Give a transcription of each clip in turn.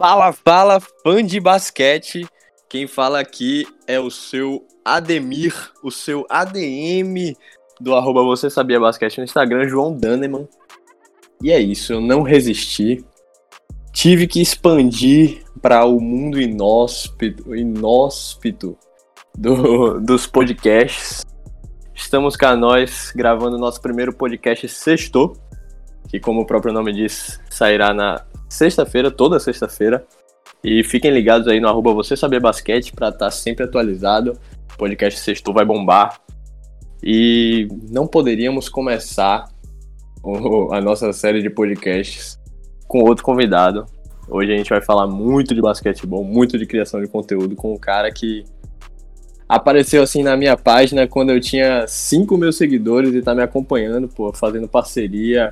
Fala, fala, fã de basquete. Quem fala aqui é o seu Ademir, o seu ADM do arroba Você Sabia Basquete no Instagram, João Daneman. E é isso, eu não resisti. Tive que expandir para o mundo inóspito, inóspito do, dos podcasts. Estamos cá nós gravando nosso primeiro podcast Sextou, que como o próprio nome diz, sairá na sexta-feira, toda sexta-feira. E fiquem ligados aí no arroba Você Saber Basquete para estar tá sempre atualizado. O podcast Sextou vai bombar. E não poderíamos começar a nossa série de podcasts com outro convidado. Hoje a gente vai falar muito de basquetebol, muito de criação de conteúdo com um cara que apareceu assim na minha página quando eu tinha 5 mil seguidores e tá me acompanhando, pô, fazendo parceria,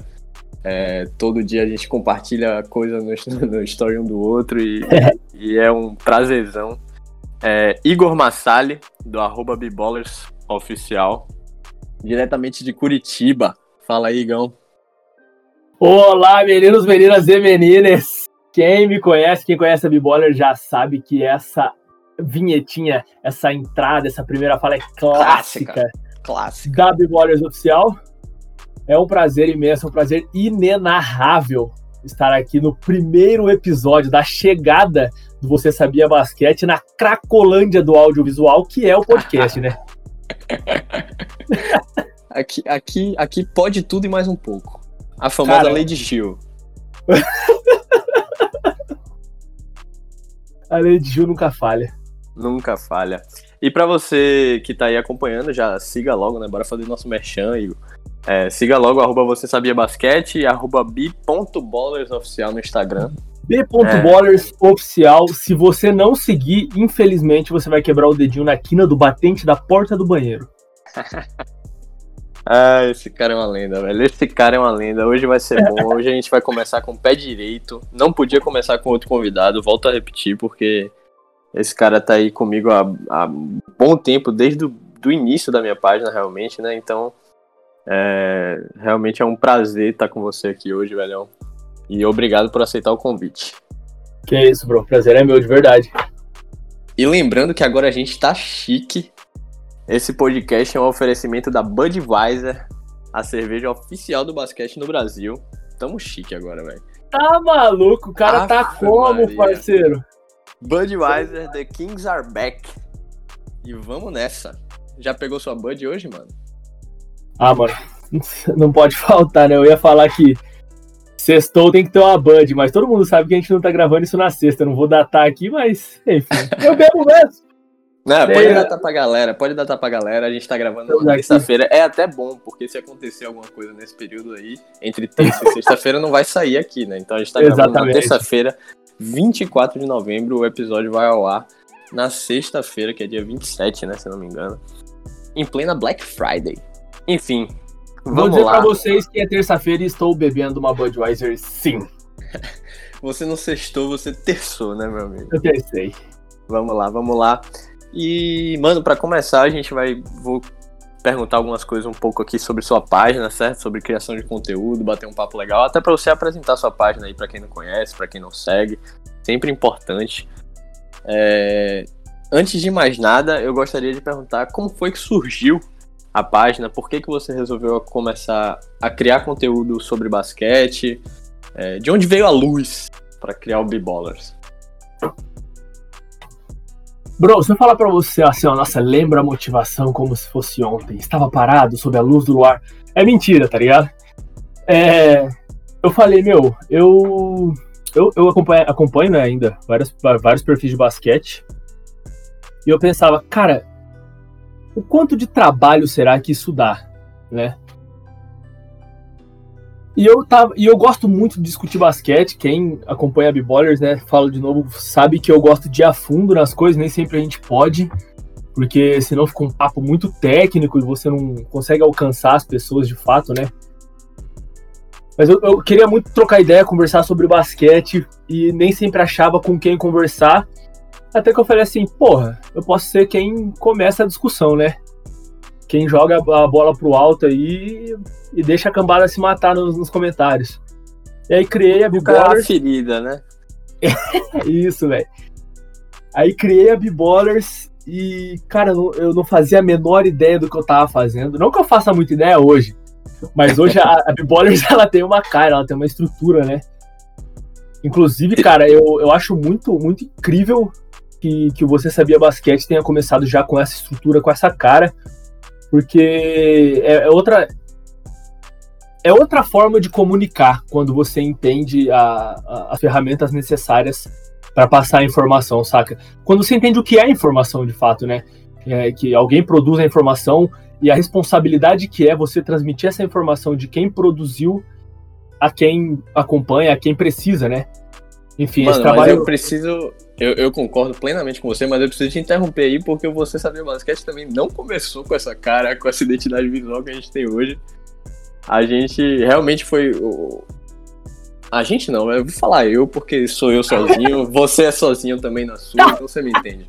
é, todo dia a gente compartilha coisa no, no story um do outro e, e é um prazerzão. É, Igor Massali, do arroba Oficial, diretamente de Curitiba. Fala aí, Igão. Olá, meninos, meninas e meninas. Quem me conhece, quem conhece a Biboller já sabe que essa vinhetinha, essa entrada, essa primeira fala é clássica, clássica, clássica. da Biballers Oficial. É um prazer imenso, um prazer inenarrável estar aqui no primeiro episódio da chegada do Você Sabia Basquete na Cracolândia do audiovisual, que é o podcast, né? aqui, aqui, aqui pode tudo e mais um pouco. A famosa Cara, Lady Gil. A Lady Gil nunca falha. Nunca falha. E para você que tá aí acompanhando, já siga logo, né? Bora fazer nosso merchan, Igor. É, siga logo, arroba você sabia basquete e arroba bi.ballers oficial no Instagram. B.ballers é. oficial. Se você não seguir, infelizmente você vai quebrar o dedinho na quina do batente da porta do banheiro. ah, esse cara é uma lenda, velho. Esse cara é uma lenda. Hoje vai ser bom. Hoje a gente vai começar com o pé direito. Não podia começar com outro convidado. Volto a repetir, porque esse cara tá aí comigo há, há bom tempo, desde o do início da minha página, realmente, né? Então é, realmente é um prazer estar com você aqui hoje, velhão. E obrigado por aceitar o convite. Que isso, bro. Prazer é meu, de verdade. E lembrando que agora a gente tá chique. Esse podcast é um oferecimento da Budweiser, a cerveja oficial do basquete no Brasil. Tamo chique agora, velho. Tá maluco? O cara Aff, tá como, Maria. parceiro? Budweiser, The Kings are back. E vamos nessa. Já pegou sua Bud hoje, mano? Ah, mano, não pode faltar, né? Eu ia falar que sextou tem que ter uma Bud, mas todo mundo sabe que a gente não tá gravando isso na sexta. Eu não vou datar aqui, mas, enfim, eu bebo mesmo. Não, pode é. datar pra galera, pode datar pra galera. A gente tá gravando na terça-feira. É até bom, porque se acontecer alguma coisa nesse período aí, entre terça e sexta-feira, não vai sair aqui, né? Então a gente tá gravando Exatamente. na terça-feira, 24 de novembro. O episódio vai ao ar na sexta-feira, que é dia 27, né? Se eu não me engano. Em plena Black Friday. Enfim, vamos Vou dizer lá. pra vocês que é terça-feira e estou bebendo uma Budweiser, sim. você não sextou, você terçou, né, meu amigo? Eu tercei. Vamos lá, vamos lá. E, mano, para começar, a gente vai. Vou perguntar algumas coisas um pouco aqui sobre sua página, certo? Sobre criação de conteúdo, bater um papo legal, até para você apresentar sua página aí para quem não conhece, para quem não segue. Sempre importante. É... Antes de mais nada, eu gostaria de perguntar como foi que surgiu a página, por que, que você resolveu começar a criar conteúdo sobre basquete? É, de onde veio a luz para criar o B-Ballers? Bro, se eu falar pra você assim, ó, nossa, lembra a motivação como se fosse ontem, estava parado sob a luz do luar, é mentira, tá ligado? É, eu falei, meu, eu eu, eu acompanho, acompanho né, ainda vários, vários perfis de basquete, e eu pensava, cara, o quanto de trabalho será que isso dá, né? E eu, tava, e eu gosto muito de discutir basquete. Quem acompanha a B-Ballers, né? Falo de novo, sabe que eu gosto de ir a fundo nas coisas, nem sempre a gente pode, porque senão fica um papo muito técnico e você não consegue alcançar as pessoas de fato, né? Mas eu, eu queria muito trocar ideia, conversar sobre basquete e nem sempre achava com quem conversar. Até que eu falei assim, porra, eu posso ser quem começa a discussão, né? Quem joga a bola pro alto aí e deixa a cambada se matar nos, nos comentários. E aí criei a Biballers. ferida, né? Isso, velho. Aí criei a B-Ballers e, cara, eu não fazia a menor ideia do que eu tava fazendo. Não que eu faça muita ideia hoje, mas hoje a, a B-Ballers ela tem uma cara, ela tem uma estrutura, né? Inclusive, cara, eu, eu acho muito, muito incrível que, que Você Sabia Basquete tenha começado já com essa estrutura, com essa cara, porque é, é outra. É outra forma de comunicar quando você entende a, a, as ferramentas necessárias para passar a informação, saca? Quando você entende o que é informação de fato, né? É, que alguém produz a informação e a responsabilidade que é você transmitir essa informação de quem produziu a quem acompanha, a quem precisa, né? Enfim, Mano, esse trabalho. eu preciso. Eu, eu, concordo plenamente com você, mas eu preciso te interromper aí, porque você saber basquete também não começou com essa cara, com essa identidade visual que a gente tem hoje. A gente realmente foi. A gente não, eu vou falar eu, porque sou eu sozinho, você é sozinho também na sua, então você me entende.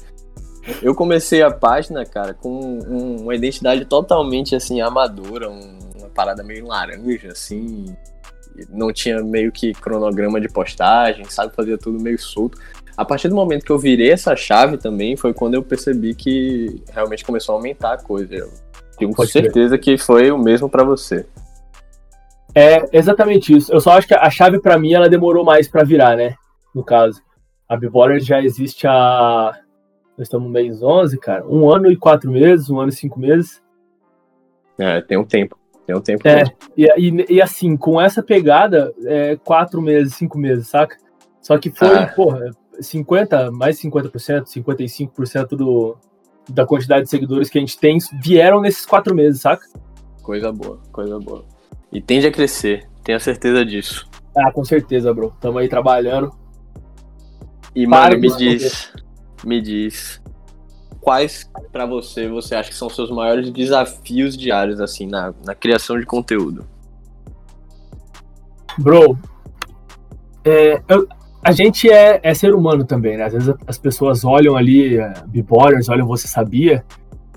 Eu comecei a página, cara, com um, uma identidade totalmente assim, amadora, um, uma parada meio laranja, assim, não tinha meio que cronograma de postagem, sabe? Fazia tudo meio solto. A partir do momento que eu virei essa chave também, foi quando eu percebi que realmente começou a aumentar a coisa. Eu tenho Pode certeza que foi o mesmo para você. É exatamente isso. Eu só acho que a chave para mim ela demorou mais para virar, né? No caso, a Biboller já existe há nós estamos no mês 11, cara. Um ano e quatro meses, um ano e cinco meses. É, tem um tempo. Tem um tempo. É, e, e, e, assim, com essa pegada, é, quatro meses, cinco meses, saca? Só que foi, ah. porra, 50, mais 50%, 55% do, da quantidade de seguidores que a gente tem vieram nesses quatro meses, saca? Coisa boa, coisa boa. E tende a crescer, tenha certeza disso. Ah, com certeza, bro. Tamo aí trabalhando. E, mano, me diz, me diz, quais para você você acha que são seus maiores desafios diários assim na, na criação de conteúdo? Bro, é, eu, a gente é, é, ser humano também, né? Às vezes as pessoas olham ali, B-Ballers, olham Você Sabia,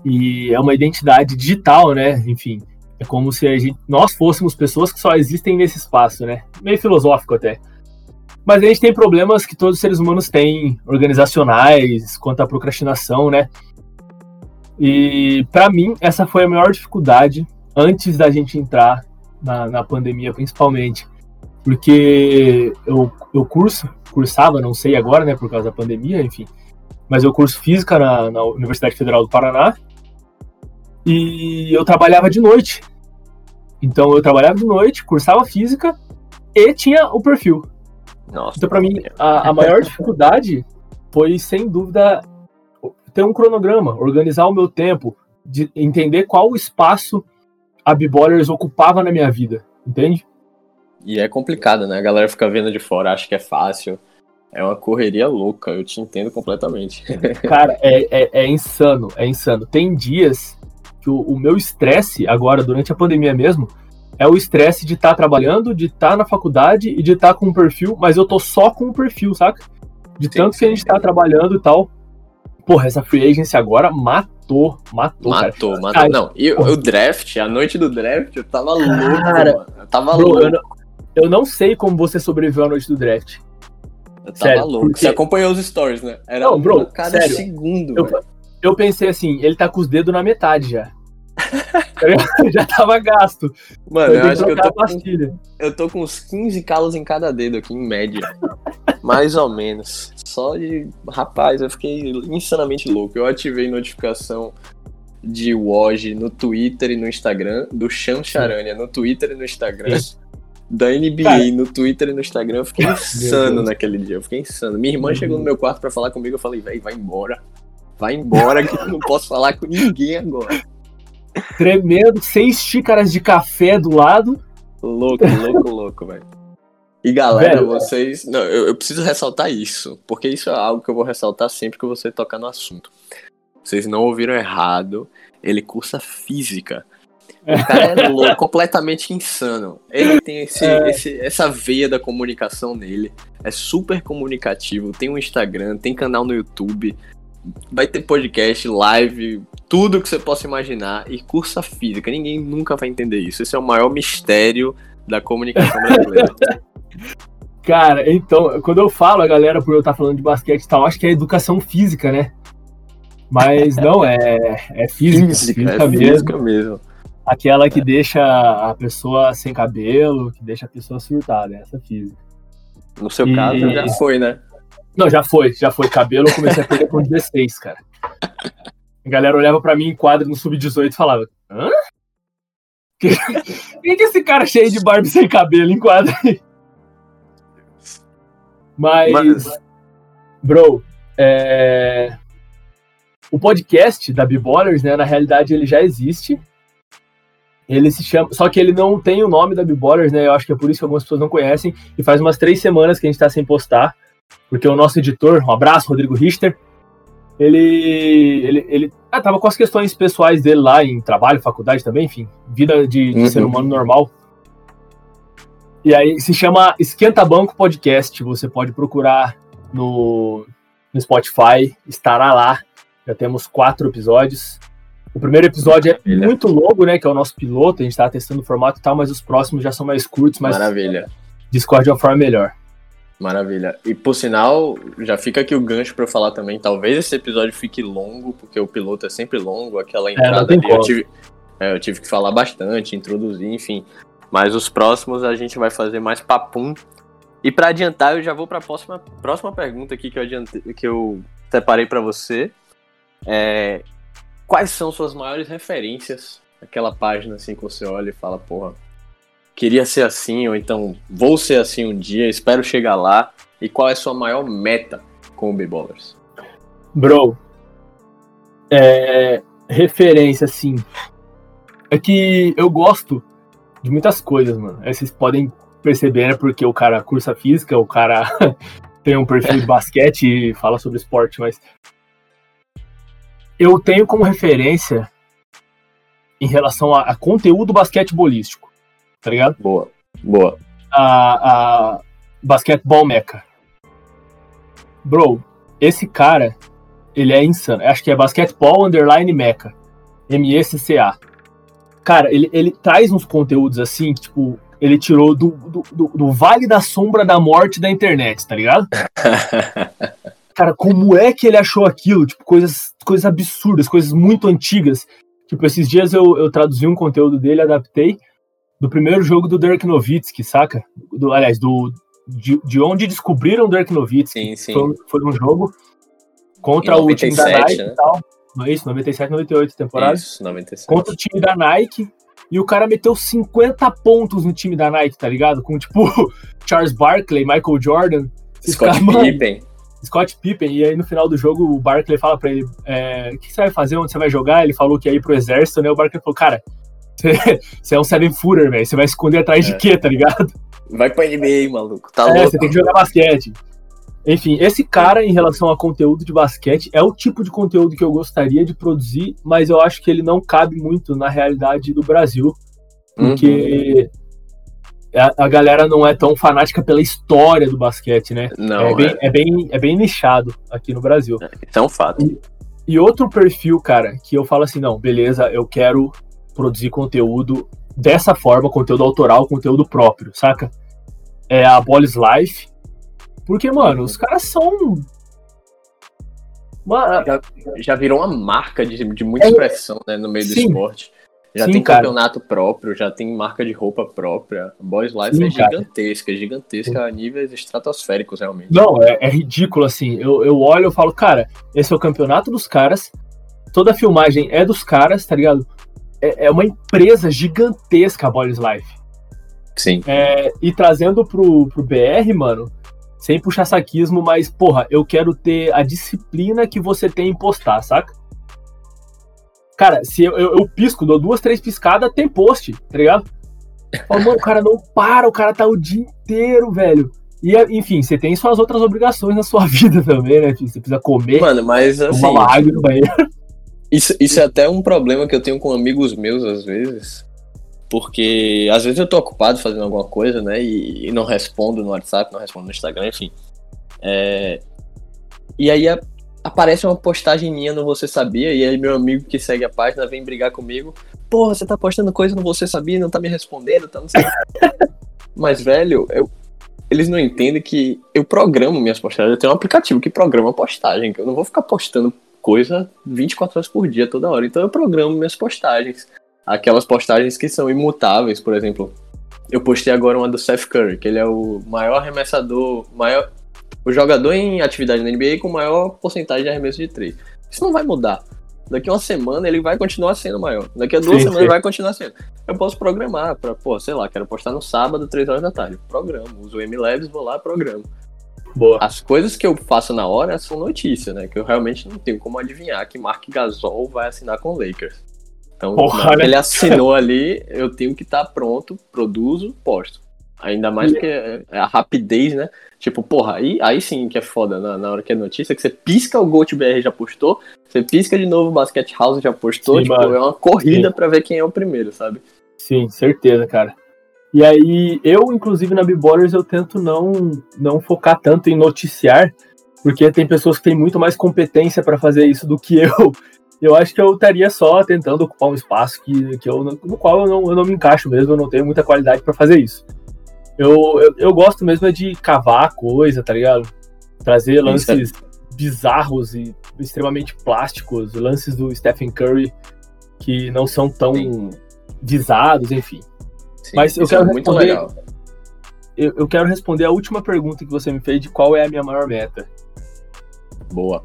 e é uma identidade digital, né? Enfim, é como se gente, nós fôssemos pessoas que só existem nesse espaço, né? Meio filosófico até. Mas a gente tem problemas que todos os seres humanos têm, organizacionais, quanto à procrastinação, né? E para mim, essa foi a maior dificuldade antes da gente entrar na, na pandemia, principalmente. Porque eu, eu curso, cursava, não sei agora, né, por causa da pandemia, enfim. Mas eu curso física na, na Universidade Federal do Paraná. E eu trabalhava de noite. Então eu trabalhava de noite, cursava física e tinha o perfil. Nossa, então, para mim, a, a maior dificuldade foi, sem dúvida, ter um cronograma, organizar o meu tempo, de entender qual espaço a B-Ballers ocupava na minha vida, entende? E é complicado, né? A galera fica vendo de fora, acha que é fácil. É uma correria louca, eu te entendo completamente. Cara, é, é, é insano, é insano. Tem dias que o, o meu estresse, agora, durante a pandemia mesmo, é o estresse de estar tá trabalhando, de estar tá na faculdade e de estar tá com um perfil, mas eu tô só com um perfil, saca? De sim, tanto sim, que a gente tá trabalhando e tal. Porra, essa free agency agora matou, matou. Matou, cara. matou. não, e o draft, a noite do draft, eu tava louco, mano. Eu tava bro, louco. Eu não, eu não, sei como você sobreviveu à noite do draft. Eu tava sério, louco. Porque... Você acompanhou os stories, né? Era não, bro, cada sério, segundo. Eu, eu pensei assim, ele tá com os dedos na metade já. já tava gasto. Mano, eu, eu acho que eu tô, com, eu tô com uns 15 calos em cada dedo aqui, em média. Mais ou menos. Só de. Rapaz, eu fiquei insanamente louco. Eu ativei notificação de Woj no Twitter e no Instagram, do Chan Charania no Twitter e no Instagram. Da NBA Cara. no Twitter e no Instagram, eu fiquei insano naquele dia. Eu fiquei insano. Minha irmã uhum. chegou no meu quarto para falar comigo, eu falei, velho, vai embora. Vai embora que eu não posso falar com ninguém agora tremendo, seis xícaras de café do lado. Louco, louco, louco, velho. E galera, velho, vocês. Não, eu, eu, preciso ressaltar isso, porque isso é algo que eu vou ressaltar sempre que você tocar no assunto. Vocês não ouviram errado, ele cursa física. O cara é louco, completamente insano. Ele tem esse, é. esse, essa veia da comunicação nele. É super comunicativo. Tem um Instagram, tem canal no YouTube vai ter podcast, live, tudo que você possa imaginar e cursa física. Ninguém nunca vai entender isso. Esse é o maior mistério da comunicação brasileira. Cara, então, quando eu falo a galera por eu estar falando de basquete e tal, acho que é educação física, né? Mas não, é, é física. Física, física é mesmo. física mesmo. Aquela que é. deixa a pessoa sem cabelo, que deixa a pessoa surtada, essa física. No seu e... caso, já foi, né? Não, já foi, já foi. Cabelo eu comecei a perder com 16, cara. A galera olhava pra mim em quadro no Sub-18 e falava: Hã? Quem que é esse cara cheio de barba sem cabelo em quadro aí? Mas, Mas... bro, é... o podcast da B-Ballers, né, na realidade ele já existe. Ele se chama. Só que ele não tem o nome da B-Ballers, né? Eu acho que é por isso que algumas pessoas não conhecem. E faz umas três semanas que a gente tá sem postar. Porque o nosso editor, um abraço, Rodrigo Richter, ele, ele, ele ah, tava com as questões pessoais dele lá em trabalho, faculdade também, enfim, vida de, de uhum. ser humano normal. E aí se chama Esquenta Banco Podcast. Você pode procurar no, no Spotify, estará lá. Já temos quatro episódios. O primeiro episódio é Maravilha. muito longo, né? Que é o nosso piloto, a gente tá testando o formato e tal, mas os próximos já são mais curtos, mas. Maravilha. Discord é uma forma melhor. Maravilha. E por sinal, já fica aqui o gancho para eu falar também. Talvez esse episódio fique longo, porque o piloto é sempre longo, aquela é, entrada é, ali eu tive, é, eu tive que falar bastante, introduzir, enfim. Mas os próximos a gente vai fazer mais papum. E para adiantar, eu já vou para a próxima, próxima pergunta aqui que eu, adiantei, que eu separei para você. É, quais são suas maiores referências? Aquela página assim que você olha e fala, porra, queria ser assim, ou então vou ser assim um dia, espero chegar lá. E qual é a sua maior meta com o B-Ballers? Bro, é, referência, assim. É que eu gosto de muitas coisas, mano. Aí vocês podem perceber, né? Porque o cara cursa física, o cara tem um perfil de basquete e fala sobre esporte, mas. Eu tenho como referência em relação a, a conteúdo basquetebolístico tá ligado? Boa, boa. A, a Basketball Mecha. Bro, esse cara, ele é insano. Acho que é Basketball Underline Mecha. M-E-C-C-A. Cara, ele, ele traz uns conteúdos assim, que, tipo, ele tirou do, do, do, do, Vale da Sombra da Morte da internet, tá ligado? Cara, como é que ele achou aquilo? Tipo, coisas, coisas absurdas, coisas muito antigas. Tipo, esses dias eu, eu traduzi um conteúdo dele, adaptei do primeiro jogo do Dirk Nowitzki, saca? Do, aliás, do, de, de onde descobriram o Dirk Nowitzki. Sim, sim. Foi, foi um jogo contra 97, o time da Nike né? e tal. Não é isso? 97, 98 temporada. Isso, 97. Contra o time da Nike. E o cara meteu 50 pontos no time da Nike, tá ligado? Com tipo Charles Barkley, Michael Jordan. Scott Pippen. Scott Pippen. E aí no final do jogo o Barkley fala pra ele: é, O que você vai fazer? Onde você vai jogar? Ele falou que ia ir pro exército, né? O Barkley falou: Cara, você é um seven footer, velho. Você vai esconder atrás é. de quê, tá ligado? Vai pra NBA, maluco. Tá é, louco. você tem que jogar basquete. Enfim, esse cara, em relação a conteúdo de basquete, é o tipo de conteúdo que eu gostaria de produzir, mas eu acho que ele não cabe muito na realidade do Brasil. Porque uhum. A, a, galera não é tão fanática pela história do basquete, né? Não, é, bem, é. é bem, é bem nichado aqui no Brasil. É, isso é um fato. E, e outro perfil, cara, que eu falo assim, não, beleza, eu quero produzir conteúdo dessa forma, conteúdo autoral, conteúdo próprio, saca? É a Bolis Life. Porque, mano, os caras são. Mano, já, já virou uma marca de, de muita é, expressão né, no meio sim, do esporte. Já sim, tem campeonato cara. próprio, já tem marca de roupa própria. Boys Life sim, é gigantesca, é gigantesca a níveis estratosféricos, realmente. Não, é, é ridículo, assim. Eu, eu olho e falo, cara, esse é o campeonato dos caras, toda a filmagem é dos caras, tá ligado? é, é uma empresa gigantesca a Boys Life. Sim. É, e trazendo pro, pro BR, mano, sem puxar saquismo, mas, porra, eu quero ter a disciplina que você tem em postar, saca? Cara, se eu, eu, eu pisco, dou duas, três piscadas, tem post, tá ligado? Falo, mano, o cara não para, o cara tá o dia inteiro, velho. E, enfim, você tem suas outras obrigações na sua vida também, né? Você precisa comer, Mano, mas assim, tomar água no banheiro. Isso, isso é até um problema que eu tenho com amigos meus, às vezes. Porque às vezes eu tô ocupado fazendo alguma coisa, né? E, e não respondo no WhatsApp, não respondo no Instagram, enfim. É... E aí a, aparece uma postagem minha no Você Sabia, e aí meu amigo que segue a página vem brigar comigo. Porra, você tá postando coisa no Você Sabia, não tá me respondendo, tá não sei. Mas, velho, eu, eles não entendem que eu programo minhas postagens. Eu tenho um aplicativo que programa postagem, que eu não vou ficar postando coisa 24 horas por dia, toda hora. Então eu programo minhas postagens. Aquelas postagens que são imutáveis, por exemplo. Eu postei agora uma do Seth Curry, que ele é o maior arremessador, maior, o jogador em atividade na NBA com maior porcentagem de arremesso de três. Isso não vai mudar. Daqui uma semana ele vai continuar sendo maior. Daqui a duas sim, semanas sim. vai continuar sendo. Eu posso programar para, pô, sei lá, quero postar no sábado, 3 horas da tarde. Programo. Uso o MLabs, vou lá, programo. Boa. As coisas que eu faço na hora são notícia, né? Que eu realmente não tenho como adivinhar que Mark Gasol vai assinar com o Lakers. Então, Porra, né? ele assinou ali, eu tenho que estar tá pronto, produzo, posto. Ainda mais que é a rapidez, né? Tipo, porra, aí, aí sim que é foda na, na hora que é notícia, que você pisca o GoToBR já postou, você pisca de novo o Basket House já postou, sim, tipo, mano. é uma corrida para ver quem é o primeiro, sabe? Sim, certeza, cara. E aí, eu, inclusive, na B-Ballers, eu tento não, não focar tanto em noticiar, porque tem pessoas que têm muito mais competência para fazer isso do que eu. Eu acho que eu estaria só tentando ocupar um espaço que, que eu, no qual eu não, eu não me encaixo mesmo, eu não tenho muita qualidade para fazer isso. Eu, eu, eu, gosto mesmo é de cavar coisa, tá ligado? Trazer lances Isso. bizarros e extremamente plásticos, lances do Stephen Curry que não são tão Sim. visados, enfim. Sim, Mas eu quero é muito responder, legal. Eu, eu quero responder a última pergunta que você me fez de qual é a minha maior meta. Boa.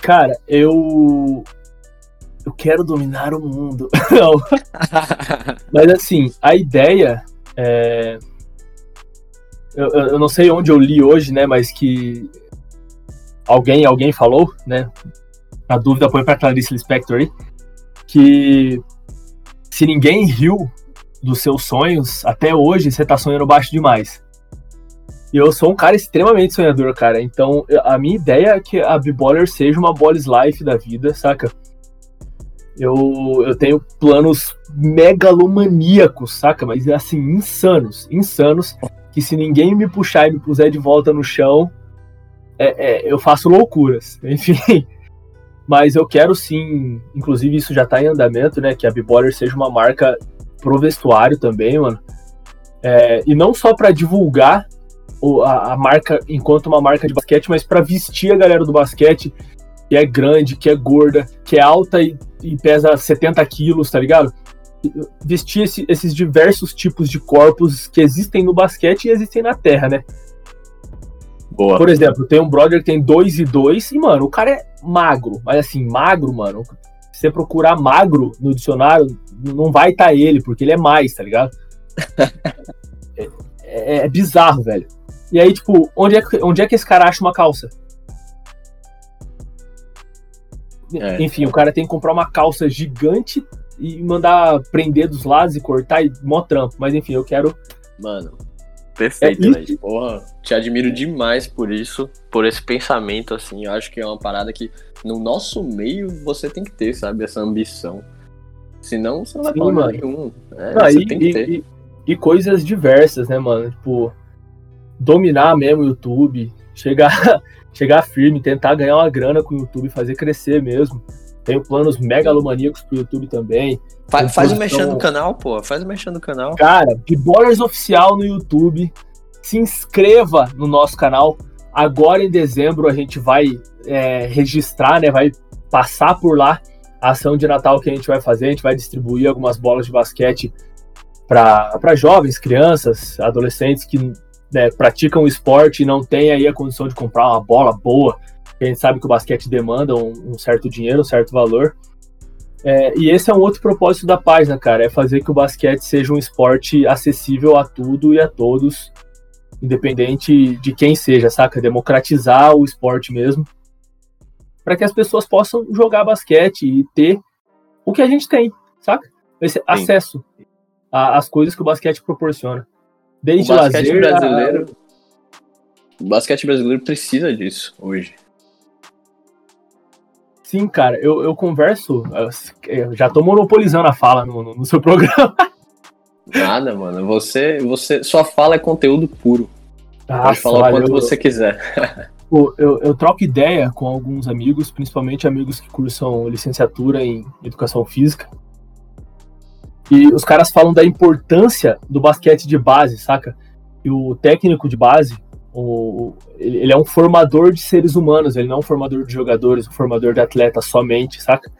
Cara, eu eu quero dominar o mundo. não. Mas assim, a ideia é eu, eu não sei onde eu li hoje, né, mas que alguém alguém falou, né, a dúvida põe para Clarice Lispector aí, que se ninguém riu dos seus sonhos, até hoje você tá sonhando baixo demais. E eu sou um cara extremamente sonhador, cara. Então, a minha ideia é que a B-Baller seja uma Ballis Life da vida, saca? Eu, eu tenho planos megalomaníacos, saca? Mas, assim, insanos, insanos que se ninguém me puxar e me puser de volta no chão, é, é, eu faço loucuras. Enfim. Mas eu quero sim, inclusive isso já tá em andamento, né? Que a B-Baller seja uma marca pro vestuário também, mano. É, e não só para divulgar a, a, marca enquanto uma marca de basquete, mas para vestir a galera do basquete que é grande, que é gorda, que é alta e, e pesa 70 quilos, tá ligado? Vestir esse, esses diversos tipos de corpos que existem no basquete e existem na Terra, né? Boa. Por exemplo, tem um brother que tem 2 e 2 e, mano, o cara é magro, mas assim, magro, mano. Se você procurar magro no dicionário, não vai estar tá ele, porque ele é mais, tá ligado? é, é, é, bizarro, velho. E aí, tipo, onde é, que, onde é que esse cara acha uma calça? É. Enfim, o cara tem que comprar uma calça gigante e mandar prender dos lados e cortar e mó trampo. Mas enfim, eu quero. Mano, perfeito, é. Porra, te admiro demais por isso, por esse pensamento, assim. Eu acho que é uma parada que no nosso meio você tem que ter, sabe? Essa ambição. Senão você não vai Sim, falar nenhum. É, não, e, e, e, coisas diversas, né, mano? Tipo, dominar mesmo o YouTube, chegar, chegar firme, tentar ganhar uma grana com o YouTube, fazer crescer mesmo. Tenho planos megalomaníacos pro YouTube também. Faz, faz o mexendo no canal, pô. Faz o mexendo no canal. Cara, Ballers Oficial no YouTube. Se inscreva no nosso canal. Agora em dezembro a gente vai é, registrar, né? Vai passar por lá a ação de Natal que a gente vai fazer. A gente vai distribuir algumas bolas de basquete para jovens, crianças, adolescentes que né, praticam esporte e não têm aí a condição de comprar uma bola boa a gente sabe que o basquete demanda um, um certo dinheiro, um certo valor. É, e esse é um outro propósito da página, cara, é fazer que o basquete seja um esporte acessível a tudo e a todos, independente de quem seja, saca? Democratizar o esporte mesmo, para que as pessoas possam jogar basquete e ter o que a gente tem, saca? Esse Sim. acesso às coisas que o basquete proporciona. Desde o basquete lazer brasileiro. A... O basquete brasileiro precisa disso hoje. Sim, cara, eu, eu converso, eu já tô monopolizando a fala no, no seu programa. Nada, mano. Você, você, sua fala é conteúdo puro. Nossa, Pode falar quanto você quiser. Eu, eu, eu, troco ideia com alguns amigos, principalmente amigos que cursam licenciatura em educação física. E os caras falam da importância do basquete de base, saca? E o técnico de base, o, ele é um formador de seres humanos, ele não é um formador de jogadores, um formador de atletas somente, saca?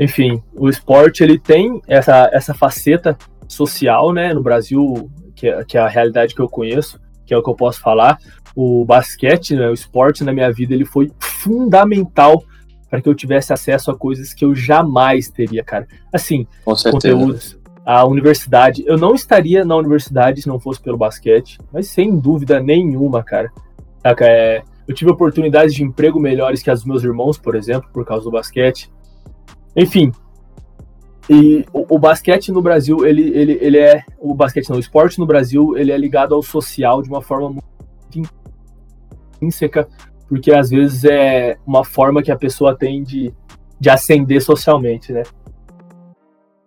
Enfim, o esporte ele tem essa, essa faceta social, né? No Brasil, que é, que é a realidade que eu conheço, que é o que eu posso falar. O basquete, né, o esporte na minha vida, ele foi fundamental para que eu tivesse acesso a coisas que eu jamais teria, cara. Assim, conteúdos, a universidade. Eu não estaria na universidade se não fosse pelo basquete, mas sem dúvida nenhuma, cara. Saca? É, eu tive oportunidades de emprego melhores que as dos meus irmãos, por exemplo, por causa do basquete. Enfim. E o, o, basquete no Brasil, ele, ele, ele é. O basquete não, o esporte no Brasil, ele é ligado ao social de uma forma muito intrínseca, porque às vezes é uma forma que a pessoa tem de, de ascender socialmente, né?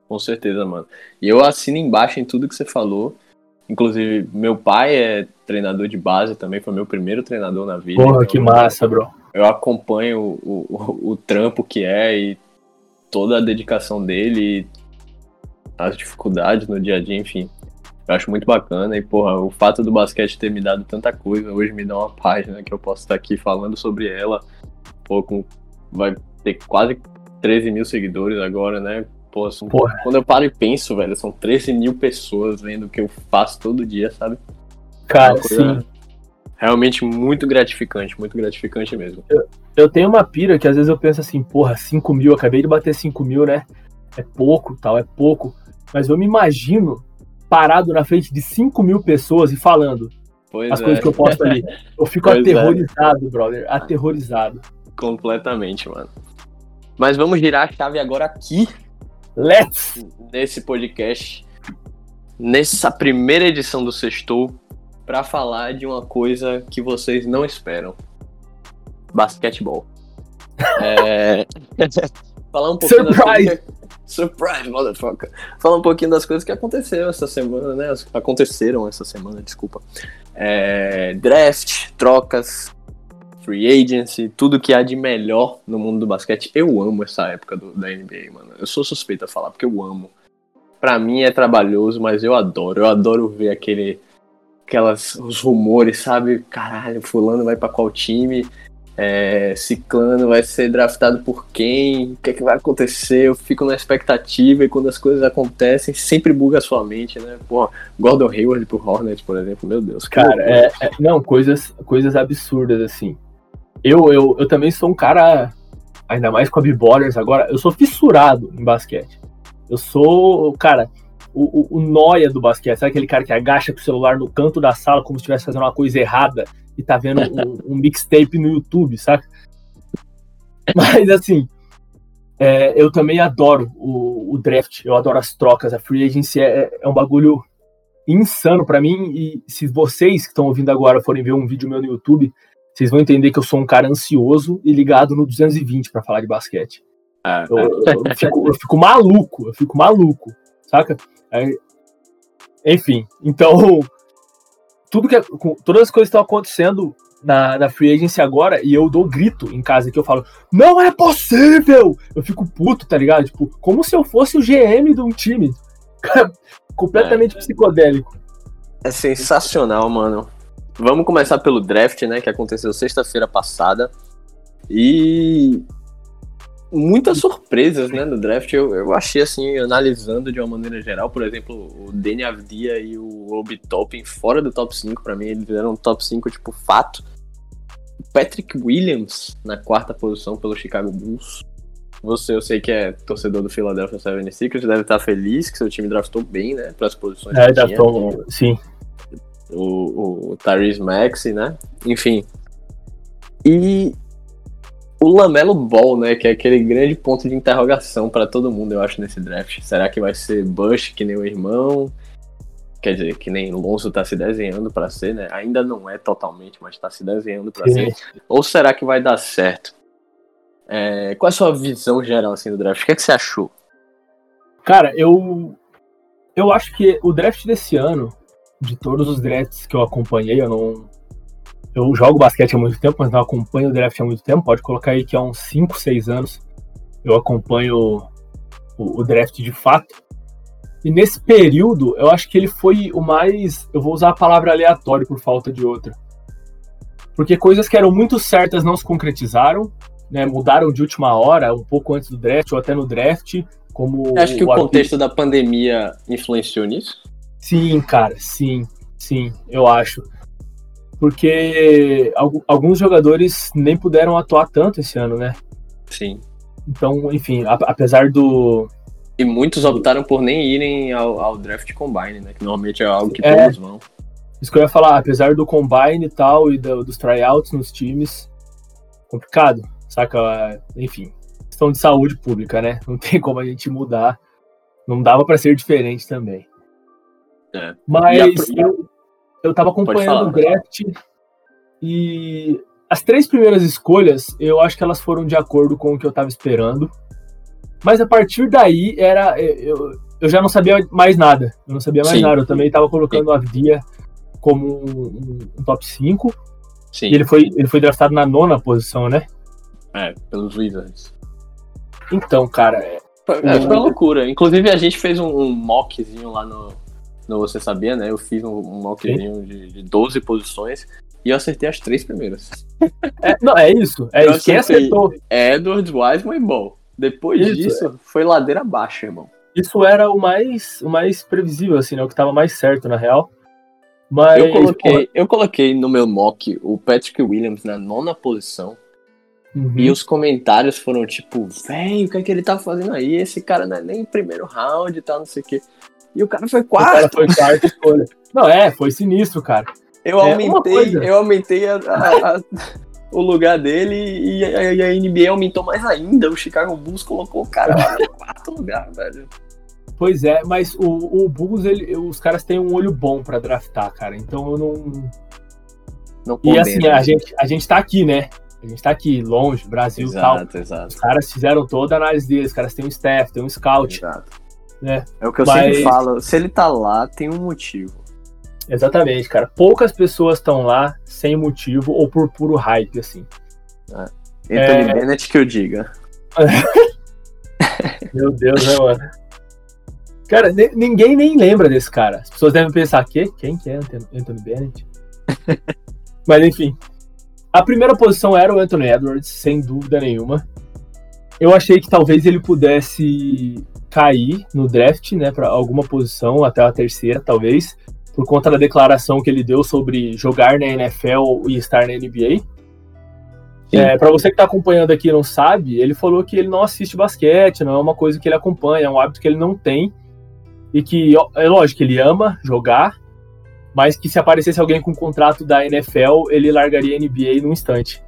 Com certeza, mano. E eu assino embaixo em tudo que você falou. Inclusive, meu pai é treinador de base também, foi meu primeiro treinador na vida. Porra, então que massa, bro. Eu acompanho o, o, o, trampo que é e toda a dedicação dele, as dificuldades no dia a dia, enfim. Eu acho muito bacana e, porra, o fato do basquete ter me dado tanta coisa, hoje me dá uma página que eu posso estar aqui falando sobre ela. Pô, com, vai ter quase 13 mil seguidores agora, né? Pô, são, quando eu paro e penso, velho, são 13 mil pessoas vendo o que eu faço todo dia, sabe? Cara, sim. Realmente muito gratificante, muito gratificante mesmo. Eu, eu, tenho uma pira que às vezes eu penso assim, porra, 5 mil, acabei de bater 5 mil, né? É pouco, tal, é pouco. Mas eu me imagino parado na frente de 5 mil pessoas e falando pois as é. coisas que eu posto ali. Eu fico pois é. aterrorizado, é. brother, aterrorizado. Completamente, mano. Mas vamos girar a chave agora aqui Let's! Nesse podcast, nessa primeira edição do Sextou, para falar de uma coisa que vocês não esperam: basquetebol. é... falar um pouquinho Surprise! Das. Surprise, motherfucker! Falar um pouquinho das coisas que aconteceram essa semana, né? Aconteceram essa semana, desculpa. É... Draft, trocas, free agency, tudo que há de melhor no mundo do basquete. Eu amo essa época do, da NBA, mano. Eu sou suspeito a falar porque eu amo. Pra mim é trabalhoso, mas eu adoro. Eu adoro ver aquele aquelas os rumores, sabe? Caralho, fulano vai para qual time? É, ciclano vai ser draftado por quem? O que, é que vai acontecer? Eu fico na expectativa e quando as coisas acontecem, sempre buga a sua mente, né? Pô, Gordon Hayward pro Hornets, por exemplo, meu Deus. Cara, é, é, não, coisas, coisas absurdas, assim eu, eu, eu também sou um cara, ainda mais com a B-Ballers agora, eu sou fissurado em basquete. Eu sou, cara, o, o, o noia do basquete. Sabe aquele cara que agacha pro celular no canto da sala como se estivesse fazendo uma coisa errada e tá vendo um, um mixtape no YouTube, saca? Mas assim, é, eu também adoro o, o, draft, eu adoro as trocas. A free agency é, é um bagulho insano para mim. E se vocês que estão ouvindo agora forem ver um vídeo meu no YouTube, vocês vão entender que eu sou um cara ansioso e ligado no 220 para falar de basquete. Ah, eu, eu, eu, fico, eu, fico, maluco, eu fico maluco, saca? enfim, então tudo que todas as coisas estão acontecendo na, na free agency agora e eu dou grito em casa que eu falo não é possível eu fico puto tá ligado tipo como se eu fosse o GM de um time completamente é. psicodélico é sensacional mano Vamos começar pelo draft, né? Que aconteceu sexta-feira passada. E muitas surpresas, né, no draft. Eu, eu achei assim, analisando de uma maneira geral, por exemplo, o Danny Avdia e o Obi Toppin fora do top 5, para mim, eles eram top 5 tipo fato. Patrick Williams na quarta posição pelo Chicago Bulls. Você, eu sei que é torcedor do Philadelphia 76ers, deve estar feliz que seu time draftou bem, né, para as posições. É, draftou, sim o, o Tyrese Maxey, né? Enfim. E o Lamelo Ball, né? Que é aquele grande ponto de interrogação para todo mundo, eu acho, nesse draft. Será que vai ser Bush que nem o irmão? Quer dizer, que nem Lonzo tá se desenhando para ser, né? Ainda não é totalmente, mas tá se desenhando para ser. Ou será que vai dar certo? É, qual é a sua visão geral assim do draft? O que, é que você achou? Cara, eu eu acho que o draft desse ano de todos os drafts que eu acompanhei, eu não. Eu jogo basquete há muito tempo, mas não acompanho o draft há muito tempo. Pode colocar aí que há uns 5, 6 anos eu acompanho o, o draft de fato. E nesse período, eu acho que ele foi o mais. Eu vou usar a palavra aleatório por falta de outra. Porque coisas que eram muito certas não se concretizaram, né? Mudaram de última hora, um pouco antes do draft ou até no draft. Como Acho que o, o contexto da pandemia influenciou nisso. Sim, cara, sim, sim, eu acho. Porque alguns jogadores nem puderam atuar tanto esse ano, né? Sim. Então, enfim, apesar do. E muitos optaram por nem irem ao, ao draft combine, né? Que normalmente é algo que é, todos vão. Isso que eu ia falar, apesar do combine e tal, e do, dos tryouts nos times, complicado, saca? Enfim, questão de saúde pública, né? Não tem como a gente mudar. Não dava para ser diferente também. É. Mas a... eu, eu tava acompanhando falar, o draft e as três primeiras escolhas, eu acho que elas foram de acordo com o que eu tava esperando. Mas a partir daí era. Eu, eu já não sabia mais nada. Eu não sabia mais Sim. nada. Eu também tava colocando Sim. o Avdia como um, um, top 5. Sim. E ele foi, ele foi draftado na nona posição, né? É, pelos Wizards. Então, cara. É, foi, é, foi uma loucura. Inclusive, a gente fez um, um mockzinho lá no, no Você Sabia, né? Eu fiz um, um mockzinho de, de 12 posições. E eu acertei as três primeiras. É, não, é isso. É eu isso. Quem acertou? Edwards, Wiseman e Ball. Depois isso, disso, é. foi ladeira abaixo, irmão. Isso era o mais, o mais previsível, assim, né? O que tava mais certo, na real. Mas, eu, coloquei, eu coloquei no meu mock o Patrick Williams na nona posição. Uhum. E os comentários foram tipo, velho, o que é que ele tá fazendo aí? Esse cara não é nem primeiro round e tal, não sei o quê. E o cara foi quarto. O cara foi quarto escolha. Não, é, foi sinistro, cara. Eu é, aumentei, eu aumentei a, a, a, o lugar dele e a, a, NBA aumentou mais ainda. O Chicago Bulls colocou o cara lá no quarto lugar, velho. Pois é, mas o, o Bulls, ele, os caras têm um olho bom para draftar, cara. Então eu não. não e assim, a gente, a gente tá aqui, né? A gente tá aqui, longe, Brasil e tal. Exato. Os caras fizeram toda a análise deles, os caras têm um staff, tem um scout. Exato. Né? É o que eu mas... sempre falo, se ele tá lá, tem um motivo. Exatamente, cara. Poucas pessoas estão lá sem motivo ou por puro hype, assim. É. Anthony é... Bennett que eu diga. Meu Deus, né, mano? Cara, ninguém nem lembra desse cara. As pessoas devem pensar, que? Quem que é Anthony Bennett? Mas enfim. A primeira posição era o Anthony Edwards, sem dúvida nenhuma. Eu achei que talvez ele pudesse cair no draft, né, para alguma posição, até a terceira, talvez por conta da declaração que ele deu sobre jogar na NFL e estar na NBA. É, para você que está acompanhando aqui e não sabe, ele falou que ele não assiste basquete, não é uma coisa que ele acompanha, é um hábito que ele não tem. E que, é lógico, ele ama jogar, mas que se aparecesse alguém com um contrato da NFL, ele largaria a NBA num instante.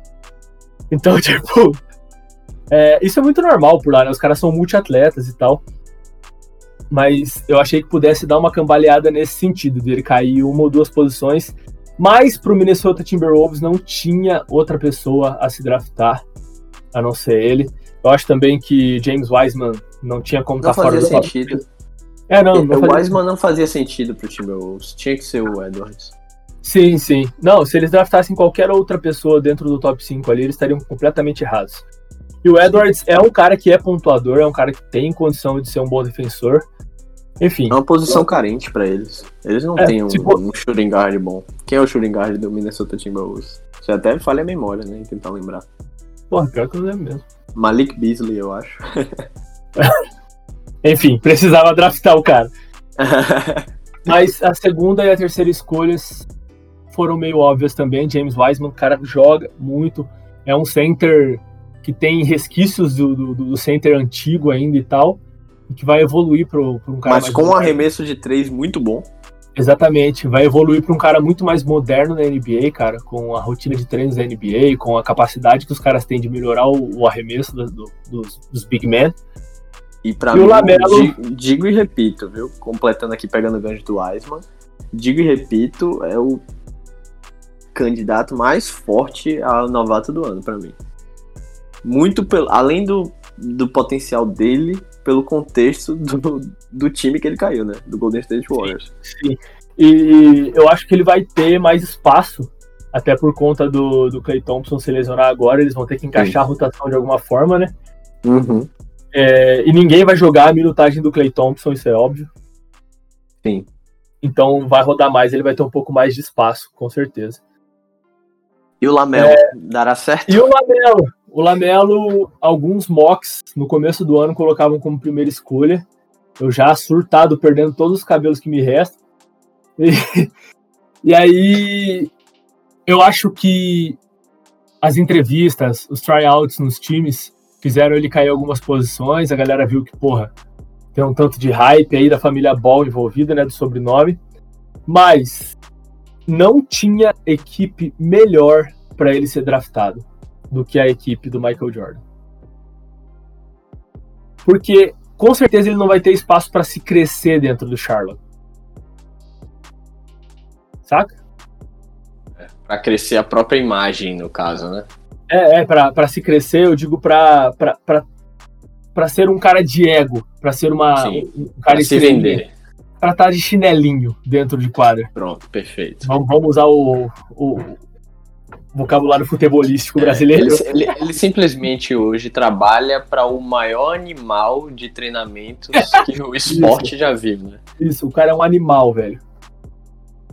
Então, tipo, é, isso é muito normal por lá, né? Os caras são multiatletas e tal mas eu achei que pudesse dar uma cambaleada nesse sentido, dele cair uma ou duas posições. Mas para o Minnesota Timberwolves não tinha outra pessoa a se draftar, a não ser ele. Eu acho também que James Wiseman não tinha como estar tá fora do sentido. É, não, não o Wiseman não fazia sentido para o Timberwolves, tinha que ser o Edwards. Sim, sim. Não, se eles draftassem qualquer outra pessoa dentro do top 5 ali, eles estariam completamente errados. E o Edwards é um cara que é pontuador, é um cara que tem condição de ser um bom defensor. Enfim. É uma posição carente para eles. Eles não é, têm um, tipo... um shooting guard bom. Quem é o shooting guard do Minnesota Timberwolves? Você até falha a memória, né? Tentar lembrar. Porra, pior que eu lembro mesmo. Malik Beasley, eu acho. Enfim, precisava draftar o cara. Mas a segunda e a terceira escolhas foram meio óbvias também. James Wiseman, cara joga muito. É um center que tem resquícios do, do, do center antigo ainda e tal que vai evoluir para um cara Mas com moderno. um arremesso de três muito bom. Exatamente, vai evoluir para um cara muito mais moderno na NBA, cara, com a rotina de treinos da NBA, com a capacidade que os caras têm de melhorar o, o arremesso do, do, dos, dos, big men. E para mim, Lamelo... digo, e repito, viu? Completando aqui, pegando o gancho do Wiseman, digo e repito, é o candidato mais forte ao novato do ano para mim. Muito pelo, além do, do potencial dele, pelo contexto do, do time que ele caiu, né? Do Golden State Warriors. Sim, sim. E eu acho que ele vai ter mais espaço, até por conta do, do Clay Thompson se lesionar agora, eles vão ter que encaixar sim. a rotação de alguma forma, né? Uhum. É, e ninguém vai jogar a minutagem do Clay Thompson, isso é óbvio. Sim. Então vai rodar mais, ele vai ter um pouco mais de espaço, com certeza. E o Lamelo, é... dará certo? E o Lamelo? O Lamelo, alguns mocks no começo do ano colocavam como primeira escolha. Eu já surtado, perdendo todos os cabelos que me restam. E, e aí, eu acho que as entrevistas, os tryouts nos times fizeram ele cair algumas posições. A galera viu que, porra, tem um tanto de hype aí da família Ball envolvida, né, do sobrenome. Mas não tinha equipe melhor para ele ser draftado do que a equipe do Michael Jordan. Porque com certeza ele não vai ter espaço para se crescer dentro do Charlotte. Saca? É, para crescer a própria imagem, no caso, né? É, é para se crescer, eu digo para para ser um cara de ego, para ser uma Sim, um cara se vender. Pra estar de chinelinho dentro de quadra. Pronto, perfeito. Vamos, vamos usar o, o, vocabulário futebolístico brasileiro. É, ele, ele, ele, simplesmente hoje trabalha para o maior animal de treinamentos que o esporte Isso. já viu, né? Isso, o cara é um animal, velho.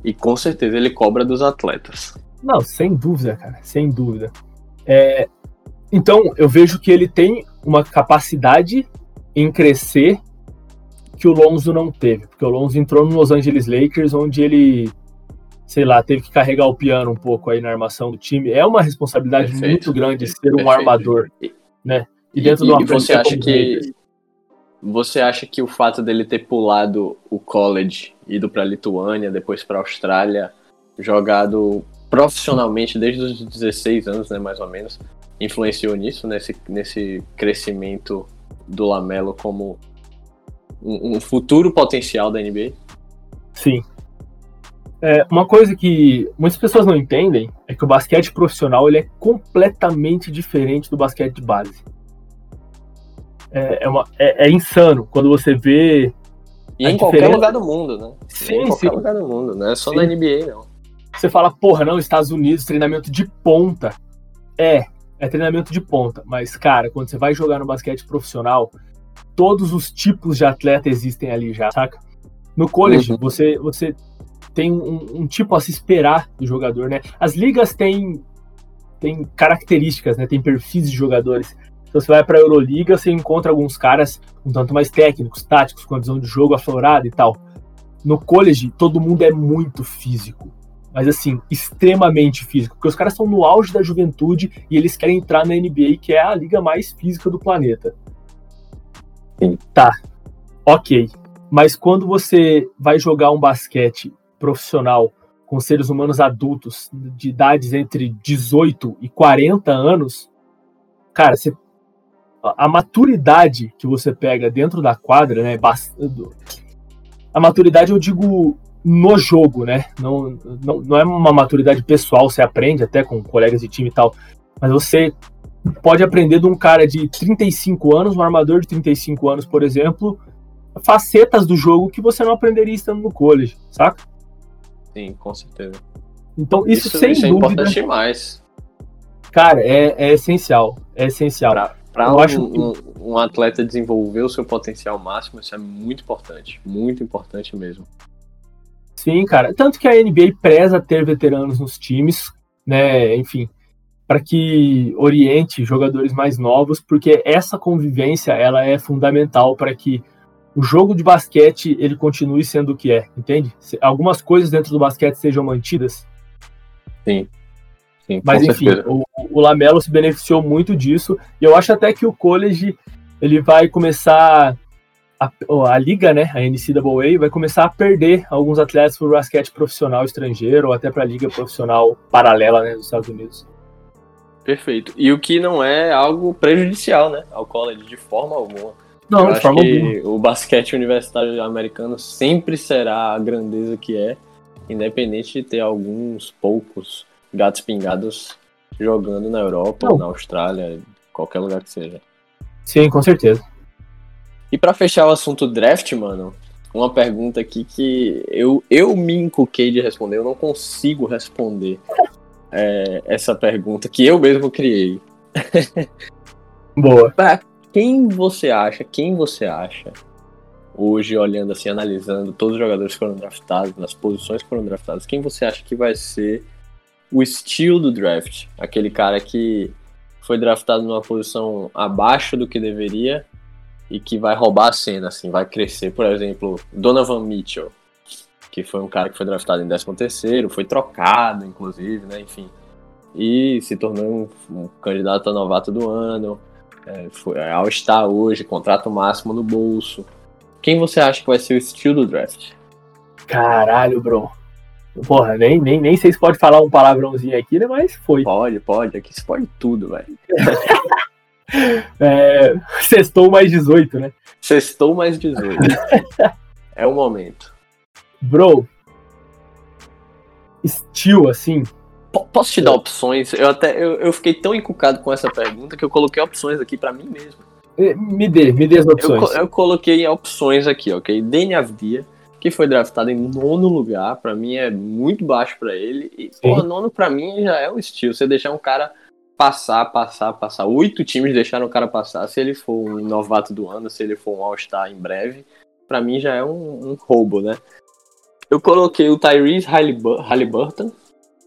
E com certeza ele cobra dos atletas. Não, sem dúvida, cara, sem dúvida. É, então, eu vejo que ele tem uma capacidade em crescer que o Lonzo não teve, porque o Lonzo entrou no Los Angeles Lakers, onde ele sei lá, teve que carregar o piano um pouco aí na armação do time. É uma responsabilidade perfeito, muito grande ser um perfeito. armador, né? E dentro e, de uma e você acha que você acha que o fato dele ter pulado o college, ido para Lituânia, depois para Austrália, jogado profissionalmente desde os 16 anos, né, mais ou menos, influenciou nisso, nesse, nesse crescimento do Lamelo como um, um futuro potencial da NBA? Sim, é, uma coisa que muitas pessoas não entendem é que o basquete profissional ele é completamente diferente do basquete de base. É, é, uma, é, é insano quando você vê. E em qualquer lugar do mundo, né? Sim, em qualquer sim. lugar do mundo, não é só sim. na NBA, não. Você fala, porra, não, Estados Unidos, treinamento de ponta. É, é treinamento de ponta. Mas, cara, quando você vai jogar no basquete profissional, todos os tipos de atleta existem ali já, saca? No college, uhum. você, você tem um, um, tipo a se esperar do jogador, né? As ligas têm, têm características, né? Tem perfis de jogadores. Então você vai para a Euroliga, você encontra alguns caras um tanto mais técnicos, táticos, com a visão de jogo aflorada e tal. No college, todo mundo é muito físico. Mas assim, extremamente físico. Porque os caras estão no auge da juventude e eles querem entrar na NBA, que é a liga mais física do planeta. Tá. Ok. Mas quando você vai jogar um basquete profissional com seres humanos adultos de idades entre 18 e 40 anos, cara, você, a maturidade que você pega dentro da quadra, né? A maturidade eu digo no jogo, né? Não, não, não é uma maturidade pessoal, você aprende até com colegas de time e tal, mas você pode aprender de um cara de 35 anos, um armador de 35 anos, por exemplo, facetas do jogo que você não aprenderia estando no college, saca? Sim, com certeza. Então, isso, isso sem isso dúvida. é importante demais. Cara, é, é essencial. É essencial. Para um, acho que... um, um, atleta desenvolver o seu potencial máximo, isso é muito importante. Muito importante mesmo. Sim, cara. Tanto que a NBA preza ter veteranos nos times, né? Enfim, para que oriente jogadores mais novos, porque essa convivência ela é fundamental para que o jogo de basquete ele continue sendo o que é, entende? Se algumas coisas dentro do basquete sejam mantidas. Sim. Sim Mas enfim, o, o, Lamelo se beneficiou muito disso e eu acho até que o college ele vai começar a, a liga, né, a NCAA vai começar a perder alguns atletas para o basquete profissional estrangeiro ou até para a liga profissional paralela, né, dos Estados Unidos. Perfeito. E o que não é algo prejudicial, né, ao college de forma alguma. Não, eu de forma que o basquete universitário americano sempre será a grandeza que é, independente de ter alguns poucos gatos pingados jogando na Europa, ou na Austrália, qualquer lugar que seja. Sim, com certeza. E para fechar o assunto draft, mano, uma pergunta aqui que eu, eu me encuquei de responder, eu não consigo responder é, essa pergunta que eu mesmo criei. Boa. pra quem você acha, quem você acha hoje olhando assim, analisando todos os jogadores que foram draftados, nas posições que foram draftadas, quem você acha que vai ser o estilo do draft? Aquele cara que foi draftado numa posição abaixo do que deveria e que vai roubar a cena, assim, vai crescer. Por exemplo, Donovan Mitchell, que foi um cara que foi draftado em 13º, foi trocado, inclusive, né, enfim. E se tornou um, um candidato a novato do ano, é, foi é All-Star hoje, contrato máximo no bolso. Quem você acha que vai ser o estilo do draft? Caralho, bro. Porra, nem, nem, nem sei se pode falar um palavrãozinho aqui, né? Mas foi. Pode, pode. Aqui se pode tudo, velho. é, sextou mais 18, né? Sextou mais 18. é o momento. Bro, estilo, assim. Posso te dar opções? Eu até eu, eu fiquei tão encucado com essa pergunta que eu coloquei opções aqui para mim mesmo. É, me dê, me dê as opções. Eu, eu coloquei opções aqui, ok? Dani Avdia, que foi draftado em nono lugar, para mim é muito baixo para ele. E, pô, nono para mim já é o estilo. Você deixar um cara passar, passar, passar. Oito times deixaram o cara passar. Se ele for um novato do ano, se ele for um All-Star em breve, para mim já é um, um, roubo, né? Eu coloquei o Tyrese Halliburton.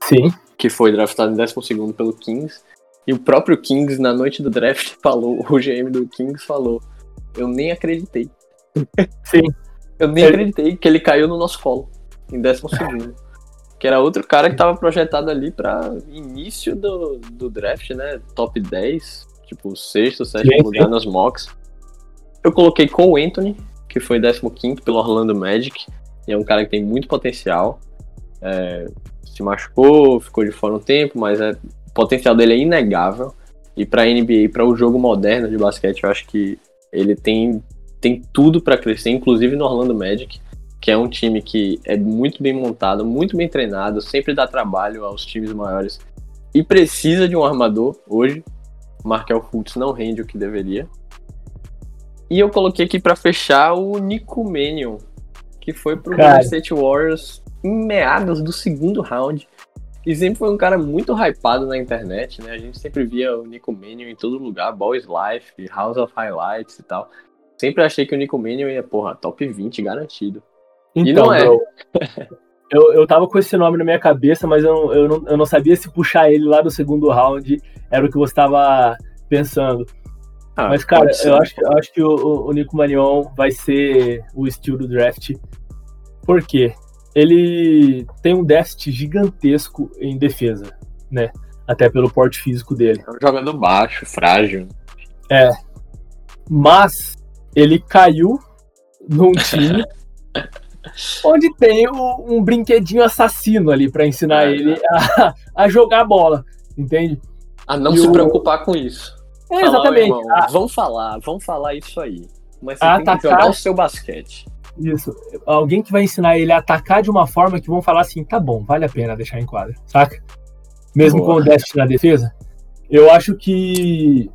Sim. Que foi draftado em 12 pelo Kings. E o próprio Kings, na noite do draft, falou, o GM do Kings falou: Eu nem acreditei. Sim. Eu nem acreditei que ele caiu no nosso colo, em décimo segundo. que era outro cara que estava projetado ali para início do, do draft, né? Top 10, tipo, sexto, sétimo lugar nas mocks. Eu coloquei Cole Anthony, que foi 15 pelo Orlando Magic. E é um cara que tem muito potencial. É, se machucou, ficou de fora um tempo, mas é, o potencial dele é inegável. E para NBA, para o jogo moderno de basquete, eu acho que ele tem tem tudo para crescer, inclusive no Orlando Magic, que é um time que é muito bem montado, muito bem treinado, sempre dá trabalho aos times maiores e precisa de um armador hoje. O Markel Fultz não rende o que deveria. E eu coloquei aqui para fechar o Nico Mannion, que foi pro Golden State Warriors em meados do segundo round. E sempre foi um cara muito hypado na internet, né? A gente sempre via o Nico Mannion em todo lugar, Boys Life, House of Highlights e tal. Sempre achei que o Nico Mannion ia, porra, top 20 garantido. Então, e não é. Bro, eu, eu tava com esse nome na minha cabeça, mas eu, eu, não, eu não sabia se puxar ele lá do segundo round era o que você tava pensando. Ah, mas, cara, eu acho, eu acho que o, o Nico Manion vai ser o estilo do draft. Por quê? Ele tem um déficit gigantesco em defesa, né? Até pelo porte físico dele. É um jogador baixo, frágil. É. Mas ele caiu num time onde tem um, um, brinquedinho assassino ali para ensinar é, ele a, a, jogar bola, entende? A não e se o... preocupar com isso. É, exatamente. Irmão, a... Vamos falar, vamos falar isso aí. Mas você a tem atacar... que jogar o seu basquete. Isso. Alguém que vai ensinar ele a atacar de uma forma que vão falar assim, tá bom, vale a pena deixar em quadra, saca? Mesmo Boa. com o déficit na defesa. Eu acho que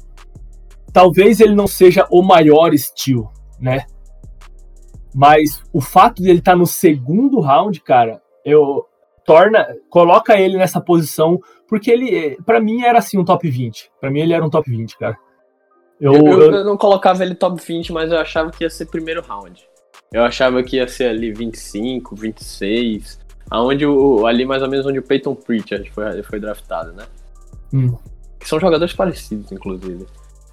talvez ele não seja o maior estilo, né? Mas o fato de ele estar tá no segundo round, cara, eu torna, coloca ele nessa posição, porque ele, para mim, era assim um top 20. Para mim, ele era um top 20, cara. Eu, eu, eu, eu, não colocava ele top 20, mas eu achava que ia ser primeiro round. Eu achava que ia ser ali 25, 26, aonde o, ali mais ou menos onde o Peyton Pritchard foi, foi draftado, né? Hum. Que são jogadores parecidos, inclusive.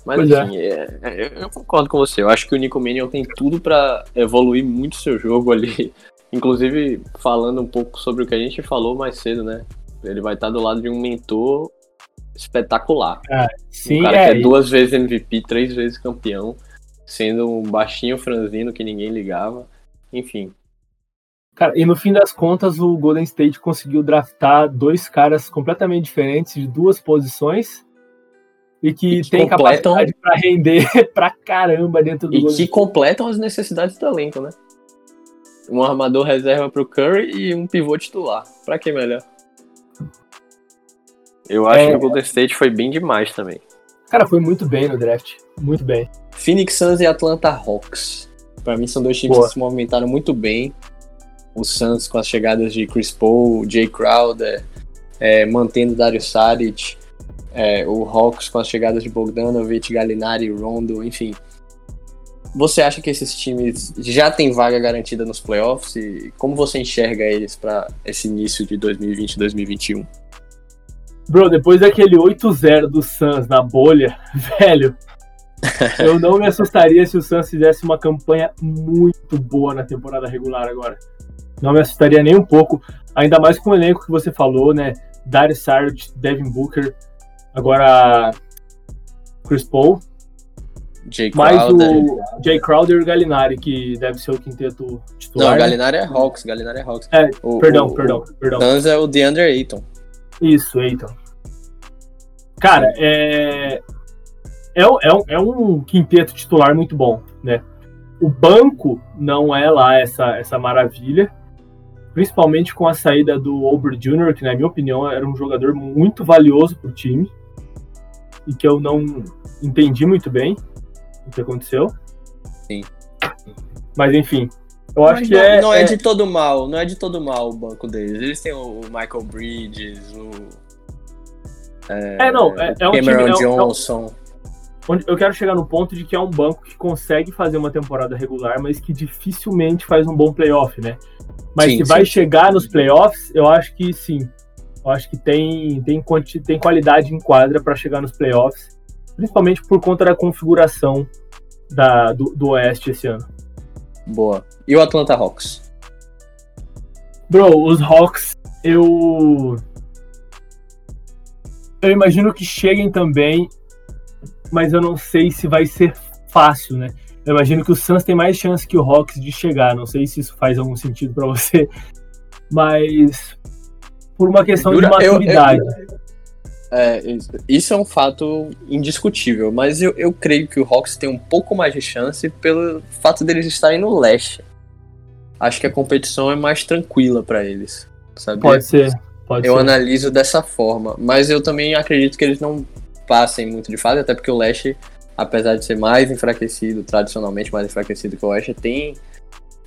Mas pois assim, é. É, eu concordo com você. Eu acho que o Nico Mannion tem tudo para evoluir muito seu jogo ali. Inclusive, falando um pouco sobre o que a gente falou mais cedo, né? Ele vai estar do lado de um mentor espetacular. Ah, sim, um cara é, que é duas vezes MVP, três vezes campeão, sendo um baixinho franzino que ninguém ligava. Enfim. Cara, e no fim das contas, o Golden State conseguiu draftar dois caras completamente diferentes de duas posições e que, que tem completam... capacidade para render pra caramba dentro do E que completam as necessidades do elenco, né? Um armador reserva pro Curry e um pivô titular. Pra que melhor? Eu acho é... que o Golden State foi bem demais também. Cara, foi muito bem no draft. Muito bem. Phoenix Suns e Atlanta Hawks. Pra mim são dois times Boa. que se movimentaram muito bem. O Suns com as chegadas de Chris Paul, Jay Crowder, é, mantendo Dario Saric é, o Hawks com as chegadas de Bogdanovic, Gallinari, Rondo, enfim. você acha que esses times já têm vaga garantida nos playoffs? E como você enxerga eles para esse início de 2020 2021? Bro, depois daquele 8-0 do Suns na bolha, velho, eu não me assustaria se o Suns fizesse uma campanha muito boa na temporada regular agora. Não me assustaria nem um pouco, ainda mais com o elenco que você falou, né? Darius Saric, Devin Booker, agora Chris Paul, Jay mais Crowder. o Jay Crowder e o Gallinari, que deve ser o quinteto titular. Não, né? Gallinari é Hawks, Gallinari é Hawks. É, O- perdão, o- perdão, perdão. O Suns é o DeAndre Ayton. Isso, então. Cara, é. É, um- é, um, é um quinteto titular muito bom, né? O banco não é lá essa, essa maravilha, principalmente com a saída do Ober Jr., que, na minha opinião, era um jogador muito valioso pro time e que eu não entendi muito bem o que aconteceu. Sim. Mas, enfim, eu acho Mas que não, é. não é é- de todo mal, não é de todo mal o banco deles. Eles têm o Michael Bridges, o é, não, é, é um time. Cameron é um- é um- Johnson. Onde eu quero chegar no ponto de que é um banco que consegue fazer uma temporada regular, mas que dificilmente faz um bom playoff, né? Mas Sim, se vai sim. chegar nos playoffs, eu acho que sim. Eu acho que tem, tem, tem qualidade em quadra para chegar nos playoffs, principalmente por conta da configuração da, do, do Oeste esse ano. Boa. E o Atlanta Hawks? Bro, os Hawks, eu. Eu imagino que cheguem também, mas eu não sei se vai ser fácil, né? Eu imagino que o Suns tem mais chance que o Hawks de chegar. Não sei se isso faz algum sentido pra você, mas por uma questão de Dura- eu- eu- maturidade. É, isso- é um fato indiscutível, mas eu, eu creio que o Hawks tem um pouco mais de chance pelo fato deles estarem no leste. Acho que a competição é mais tranquila pra eles, sabe? Pode ser, pode Eu ser. analiso dessa forma, mas eu também acredito que eles não passem muito de fase, até porque o leste, apesar de ser mais enfraquecido, tradicionalmente mais enfraquecido que o oeste, tem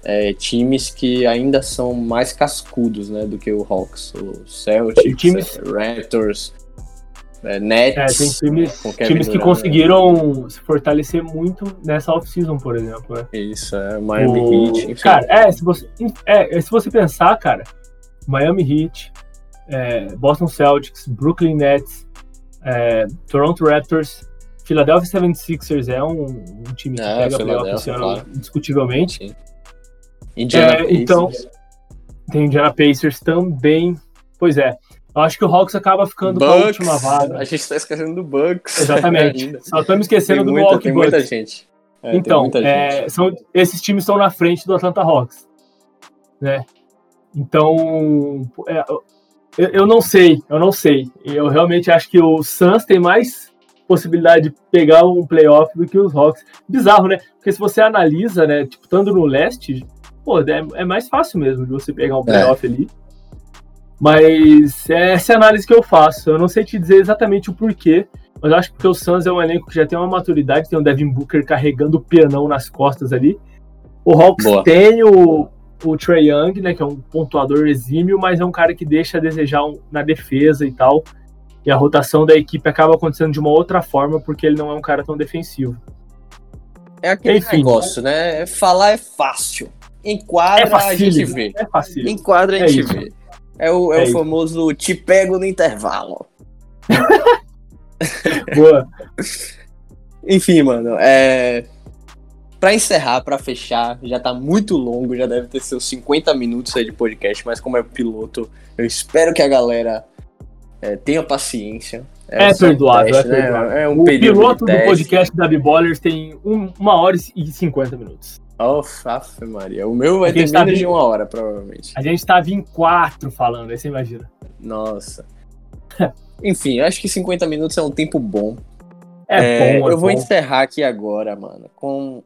é, times que ainda são mais cascudos, né, do que o Hawks, o Celtics, Times- é, Raptors, é, Nets, É, tem times, times que conseguiram se fortalecer muito nessa off-season, por exemplo. né? Isso, é, Miami O- Heat, enfim. Cara, é se, você, é, se você pensar, cara, Miami Heat, é, Boston Celtics, Brooklyn Nets, é, Toronto Raptors, Philadelphia 76ers é um, um time que É, pega playoff esse ano, claro. indiscutivelmente. Sim. Indiana É, então- Pacers. Tem Indiana Pacers também. Pois é, eu acho que o Hawks acaba ficando com a Bucks, última vaga. a gente tá esquecendo do Bucks. Exatamente. Só estamos esquecendo Tem do muita, Milwaukee tem muita Bucks. gente. É, Então, muita é, gente. são, esses times estão na frente do Atlanta Hawks, né? Então, é, eu, eu não sei, eu não sei. Eu realmente acho que o Suns tem mais possibilidade de pegar um playoff do que os Hawks. Bizarro, né? Porque se você analisa, né, tipo, estando no leste, pô, é, é mais fácil mesmo de você pegar um playoff ali. Mas é essa é análise que eu faço. Eu não sei te dizer exatamente o porquê, mas eu acho que porque o Suns é um elenco que já tem uma maturidade, tem o Devin Booker carregando o pianão nas costas ali. O Hawks Boa. tem o, o Trey Young, né, que é um pontuador exímio, mas é um cara que deixa a desejar um- na defesa e tal. E a rotação da equipe acaba acontecendo de uma outra forma, porque ele não é um cara tão defensivo. É aquele enfim. negócio, né? Falar é fácil. Em quadra É a gente vê. É fácil. Em quadra a É gente isso. vê. É o, é É o isso. famoso te pego no intervalo. Boa. Enfim, mano, é. Pra encerrar, pra fechar, já tá muito longo, já deve ter seus 50 minutos aí de podcast, mas como é piloto, eu espero que a galera é, tenha paciência. É um perdoável, teste, é perdoável. É um o piloto de do podcast da B-Ballers tem um- uma hora e 50 minutos. Oh, afe Maria. O meu vai ter está menos de vindo- uma hora, provavelmente. A gente tava em quatro falando, aí você imagina. Nossa. Enfim, acho que 50 minutos é um tempo bom. É, bom, é eu vou bom. encerrar aqui agora, mano, com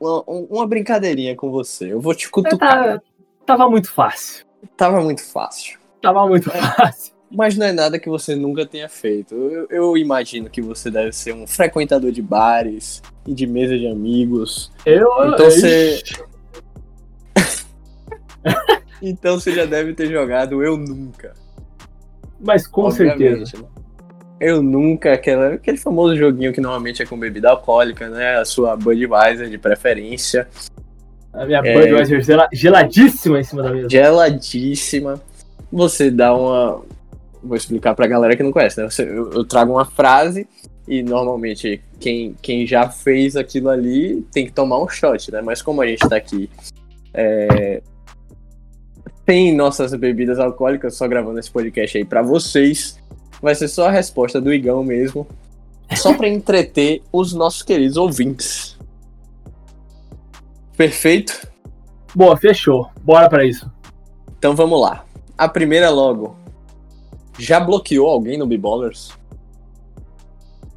uma, uma brincadeirinha com você. Eu vou te É, cutucar. tá- tava muito fácil. Tava muito fácil. Tava muito fácil. Mas não é nada que você nunca tenha feito. Eu, eu imagino que você deve ser um frequentador de bares e de mesa de amigos. Eu, Então eu- você. Então você já deve ter jogado Eu Nunca. Mas com obviamente, certeza. né? Eu nunca, aquela, aquele famoso joguinho que normalmente é com bebida alcoólica, né? A sua Budweiser de preferência. A minha é... Budweiser geladíssima em cima da mesa. Geladíssima. Você dá uma. Vou explicar pra galera que não conhece, né? Eu, eu trago uma frase e normalmente quem, quem já fez aquilo ali tem que tomar um shot, né? Mas como a gente tá aqui é, tem nossas bebidas alcoólicas, só gravando esse podcast aí para vocês, vai ser só a resposta do Igão mesmo, só para entreter os nossos queridos ouvintes. Perfeito? Boa, fechou. Bora para isso. Então vamos lá. A primeira logo. Já bloqueou alguém no B-Ballers?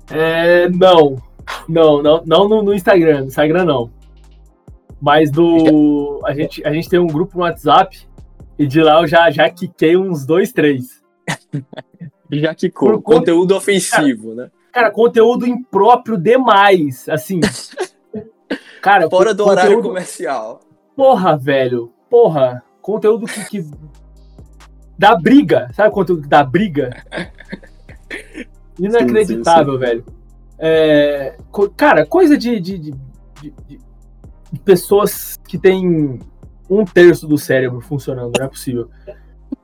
É, não. Não, não, não no, no, Instagram. No Instagram não. Mas do. A gente, a gente tem um grupo no WhatsApp e de lá eu já, já quiquei uns dois, três. já quicou. Por, conteúdo ofensivo, cara, né? Cara, conteúdo impróprio demais. Assim. cara, Fora do conteúdo... horário comercial. Porra, velho. Porra. Conteúdo que. que... Dá briga. Sabe conteúdo que dá briga? Inacreditável, sim, sim, sim. velho. É, cara, coisa de, de, de, de, pessoas que tem um terço do cérebro funcionando, não é possível.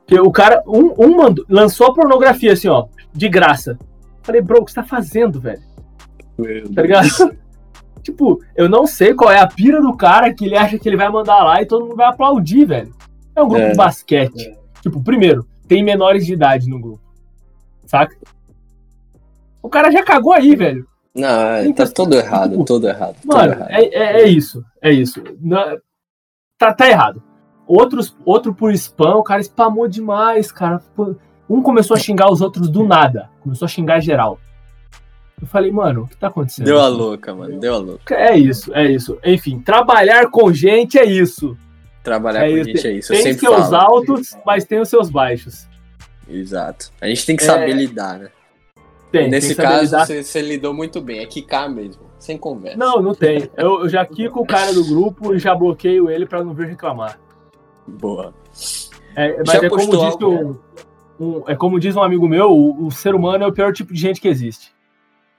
Porque o cara, um, um mandou, lançou a pornografia assim, ó, de graça. Falei, bro, o que você tá fazendo, velho? Meu tá ligado? tipo, eu não sei qual é a pira do cara que ele acha que ele vai mandar lá e todo mundo vai aplaudir, velho. É um grupo é. de basquete. É. Tipo, primeiro, tem menores de idade no grupo. Saca? O cara já cagou aí, velho. Não, então, tá todo errado, tipo, todo errado. Mano, todo errado. É, é, é, isso, é isso. Não, tá, tá errado. Outros, outro por spam, o cara spamou demais, cara. Um começou a xingar os outros do nada. Começou a xingar geral. Eu falei, mano, o que tá acontecendo? Deu a louca, mano, deu a louca. É isso, é isso. Enfim, trabalhar com gente é isso. Trabalhar é com isso. gente é isso. tem seus falo. altos, mas tem os seus baixos. Exato. A gente tem que saber é... lidar, né? Tem, Nesse tem caso, você, você, lidou muito bem. É quicar mesmo, sem conversa. Não, não tem. Eu, eu já quico o cara do grupo e já bloqueio ele para não vir reclamar. Boa. É, mas é como, diz um, um, é como diz um amigo meu, o, o, ser humano é o pior tipo de gente que existe.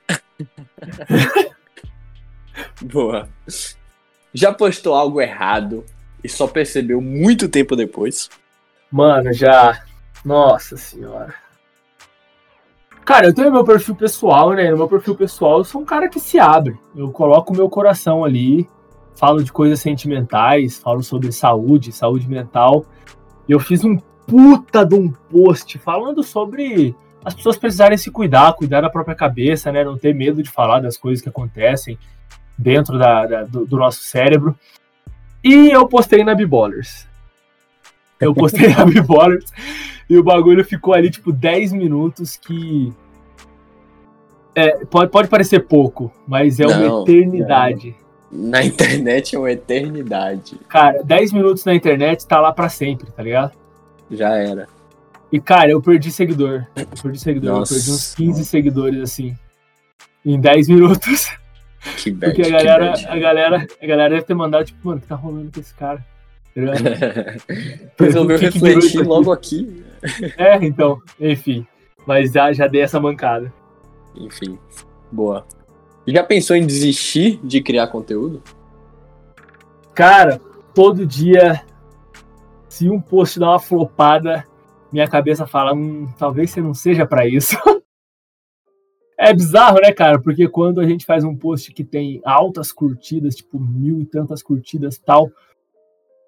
Boa. Já postou algo errado e só percebeu muito tempo depois? Mano, já. Nossa senhora. Cara, eu tenho meu perfil pessoal, né? No meu perfil pessoal, eu sou um cara que se abre. Eu coloco o meu coração ali, falo de coisas sentimentais, falo sobre saúde, saúde mental. Eu fiz um puta de um post falando sobre as pessoas precisarem se cuidar, cuidar da própria cabeça, né? Não ter medo de falar das coisas que acontecem dentro da, da do, do, nosso cérebro. E eu postei na Biballers. Eu postei na Biballers e o bagulho ficou ali, tipo, 10 minutos que. É, pode, pode parecer pouco, mas é não, uma eternidade. Não. Na internet é uma eternidade. Cara, 10 minutos na internet tá lá pra sempre, tá ligado? Já era. E, cara, eu perdi seguidor. Eu perdi seguidor. Nossa. Eu perdi uns 15 seguidores, assim. Em 10 minutos. Que bad, Porque a galera, a galera, a galera deve ter mandado, tipo, mano, o que tá rolando com esse cara? Resolveu refletir logo aqui. É, então, enfim. Mas já, já dei essa mancada. Enfim, boa. Já pensou em desistir de criar conteúdo? Cara, todo dia, se um post dá uma flopada, minha cabeça fala, hum, talvez você não seja para isso. é bizarro, né, cara? Porque quando a gente faz um post que tem altas curtidas, tipo mil e tantas curtidas tal,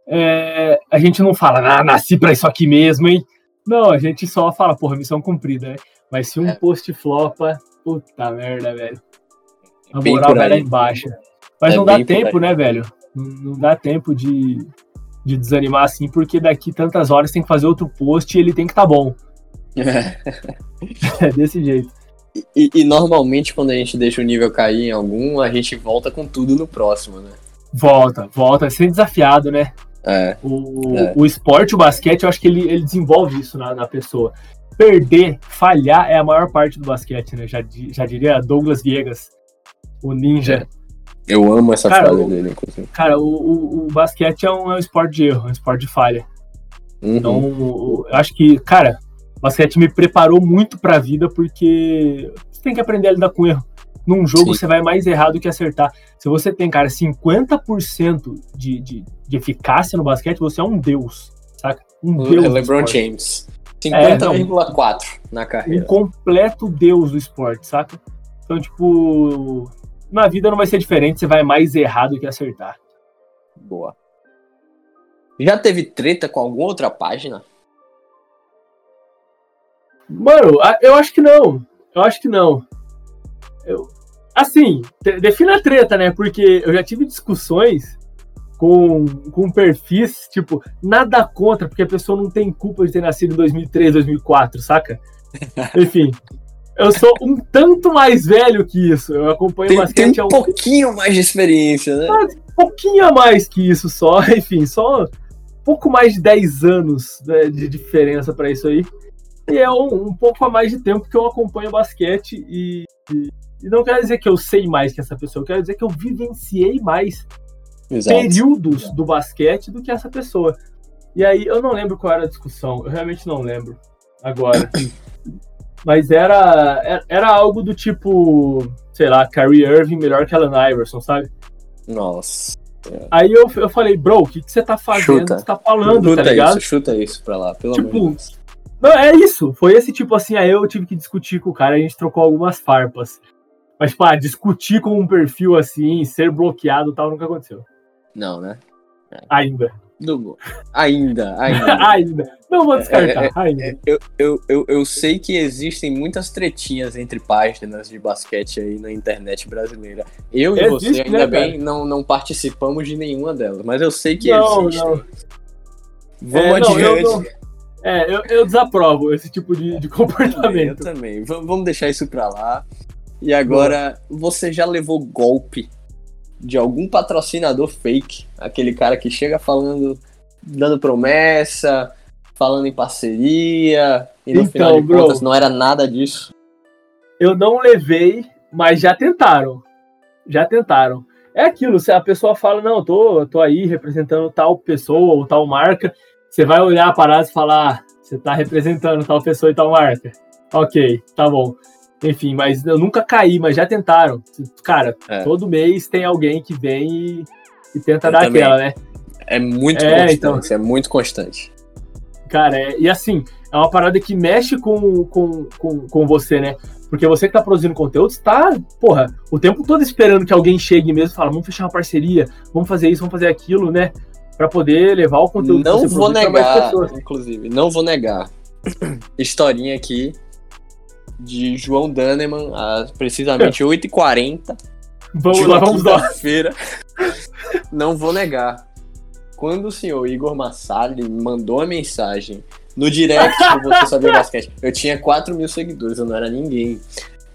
é, a gente não fala, ah, nasci pra isso aqui mesmo, hein? Não, a gente só fala, porra, missão cumprida, né? Mas se um é. post flopa, puta merda, velho. A moral vai lá embaixo. Mas é não dá tempo, né, velho? Não, não, dá tempo de, de desanimar assim, porque daqui tantas horas tem que fazer outro post e ele tem que estar tá bom. é desse jeito. E, e, normalmente quando a gente deixa o nível cair em algum, a gente volta com tudo no próximo, né? Volta, volta, sem desafiado, né? É. O, é. o esporte, o basquete, eu acho que ele, ele desenvolve isso na, na pessoa. Perder, falhar é a maior parte do basquete, né? Já, já diria Douglas Viegas, o ninja. É. Eu amo essa cara, frase dele, inclusive. Cara, o, o, o basquete é um, é um, esporte de erro, é um esporte de falha. Uhum. Então, eu acho que, cara, O basquete me preparou muito pra vida porque você tem que aprender a lidar com erro. Num jogo Sim. você vai mais errado que acertar. Se você tem, cara, 50% de, de, de eficácia no basquete, você é um deus, saca? Um deus. do É LeBron. James. É, 50,4 na um carreira. completo deus do esporte, saca? Então, tipo, na vida não vai ser diferente, você vai mais errado que acertar. Boa. Já teve treta com alguma outra página? Mano, eu acho que não. Eu acho que não. Eu, assim, defina a treta, né? Porque eu já tive discussões com, com perfis, tipo, nada contra, porque a pessoa não tem culpa de ter nascido em 2003, 2004, saca? Enfim. Eu sou um tanto mais velho que isso. Eu acompanho Tem, basquete tem há um um pouquinho mais de experiência, né? pouquinho a mais que isso só, enfim, só pouco mais de 10 anos né, de diferença pra isso aí. E é um, um pouco a mais de tempo que eu acompanho basquete e, e, e não quero dizer que eu sei mais que essa pessoa, eu quero dizer que eu vivenciei mais Exato. períodos do basquete do que essa pessoa. E aí eu não lembro qual era a discussão, eu realmente não lembro agora. Mas era, era, era algo do tipo, sei lá, Kyrie Irving melhor que Allen Iverson, sabe? Nossa. Aí eu, eu falei, bro, o que, que você tá fazendo? Chuta. Você tá falando, chuta tá ligado? isso, chuta isso pra lá, pelo Tipo, amor de Deus. Não, é isso. Foi esse tipo assim, aí eu tive que discutir com o cara, a gente trocou algumas farpas. Mas, pá, discutir com um perfil assim, ser bloqueado e tal, nunca aconteceu. Não, né? Ainda. Do- Ainda, ainda. ainda. Não vou descartar, É, ainda. Eu, eu, eu, eu sei que existem muitas tretinhas entre páginas de basquete aí na internet brasileira. Eu e Existe, você, ainda né, bem, não, não participamos de nenhuma delas, mas eu sei que Não, existem. não. Vamos É, não, eu adiante. não- É, eu, eu desaprovo esse tipo de, de Eu comportamento. também. V- vamos deixar isso pra lá. E agora, você já levou golpe de algum patrocinador fake? Aquele cara que chega falando, dando promessa, falando em parceria, e no final Então, de bro. contas não era nada disso. Eu não levei, mas já tentaram. Já tentaram. É aquilo, se a pessoa fala, não, eu tô, eu tô aí representando tal pessoa ou tal marca, você vai olhar a parada e falar, ah, você tá representando tal pessoa e tal marca. Ok, tá bom. Enfim, mas eu nunca caí, mas já tentaram. Cara, É. todo mês tem alguém que vem e, e tenta Eu dar também. aquela, né? É muito É, constante, então. é muito constante. Cara, é- e assim, é uma parada que mexe com, com, com, com você, né? Porque você que tá produzindo conteúdo, está, porra, o tempo todo esperando que alguém chegue mesmo e fala, vamos fechar uma parceria, vamos fazer isso, vamos fazer aquilo, né? Pra poder levar o conteúdo Não vou negar, pessoas. inclusive, não vou negar. Historinha aqui de João Daneman, precisamente 8h40 Vamos de lá, vamos lá. quinta-feira. Não vou negar. Quando o senhor Igor Massali mandou a mensagem no direct do Você Sabia Basquete, eu tinha 4 mil seguidores, eu não era ninguém.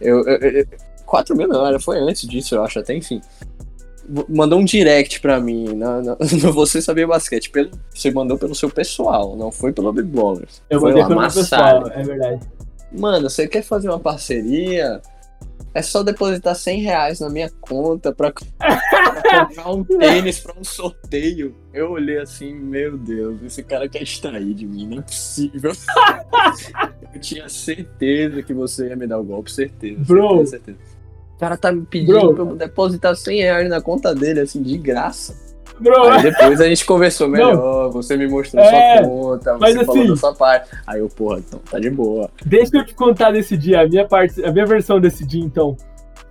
Eu, eu, eu- 4 mil não, era, foi antes disso, eu acho, até enfim. Mandou um direct pra mim na, na- no Você Sabia Basquete. Pelo, você mandou pelo seu pessoal, não foi pelo Big Ballers. Eu foi mandei pelo pessoal, é verdade. Mano, você quer fazer uma parceria? É só depositar 100 reais na minha conta pra, pra comprar um tênis pra um sorteio. Eu olhei assim, meu Deus, esse cara quer extrair de mim, não é possível. eu tinha certeza que você ia me dar o golpe, certeza. Bro. certeza, certeza. O cara tá me pedindo Bro. pra eu depositar 100 reais na conta dele, assim, de graça. Bro, Aí depois a gente conversou melhor, você me mostrou É, sua conta, você falou assim- da sua parte. Aí eu, porra, então tá de boa. Deixa eu te contar desse dia, a minha parte, a minha versão desse dia, então.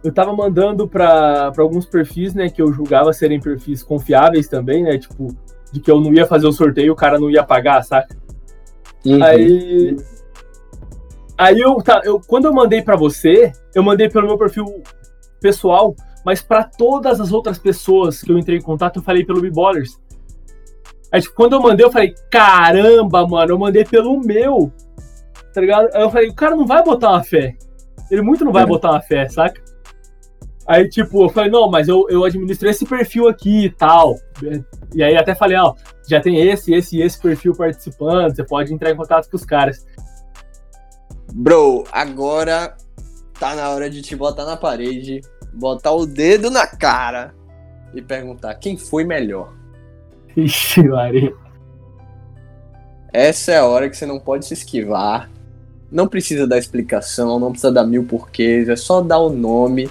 Eu tava mandando pra, pra alguns perfis, né, que eu julgava serem perfis confiáveis também, né, tipo, de que eu não ia fazer o sorteio e o cara não ia pagar, saca? Uhum. Aí. Aí eu, tá, eu. Quando eu mandei pra você, eu mandei pelo meu perfil pessoal, mas pra todas as outras pessoas que eu entrei em contato, eu falei pelo B-Ballers. Aí, tipo, quando eu mandei, eu falei, caramba, mano, eu mandei pelo meu. Tá ligado? Aí eu falei, o cara não vai botar uma fé. Ele muito não vai É. botar uma fé, saca? Aí, tipo, eu falei, não, mas eu, eu administro esse perfil aqui e tal. E aí até falei, ó, já tem esse, esse e esse perfil participando, você pode entrar em contato com os caras. Bro, agora tá na hora de te botar na parede, botar o dedo na cara e perguntar quem foi melhor. Ixi, Maria. Essa é a hora que você não pode se esquivar. Não precisa dar explicação, não precisa dar mil porquês, é só dar o nome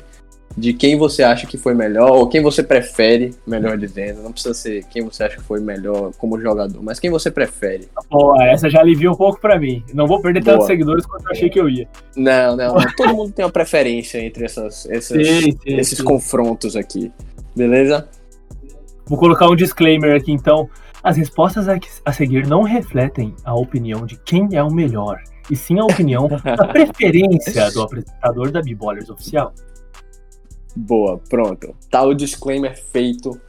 de quem você acha que foi melhor, ou quem você prefere, melhor dizendo. Não precisa ser quem você acha que foi melhor como jogador, mas quem você prefere. Boa, essa já alivia um pouco pra mim. Não vou perder tantos seguidores quanto eu achei que eu ia. Não, não, não. Todo mundo tem uma preferência entre essas, essas sim, sim, esses sim. confrontos aqui. Beleza? Vou colocar um disclaimer aqui então. As respostas a seguir não refletem a opinião de quem é o melhor, e sim a opinião da preferência do apresentador da B-Ballers oficial. Boa, pronto. Tá o disclaimer feito.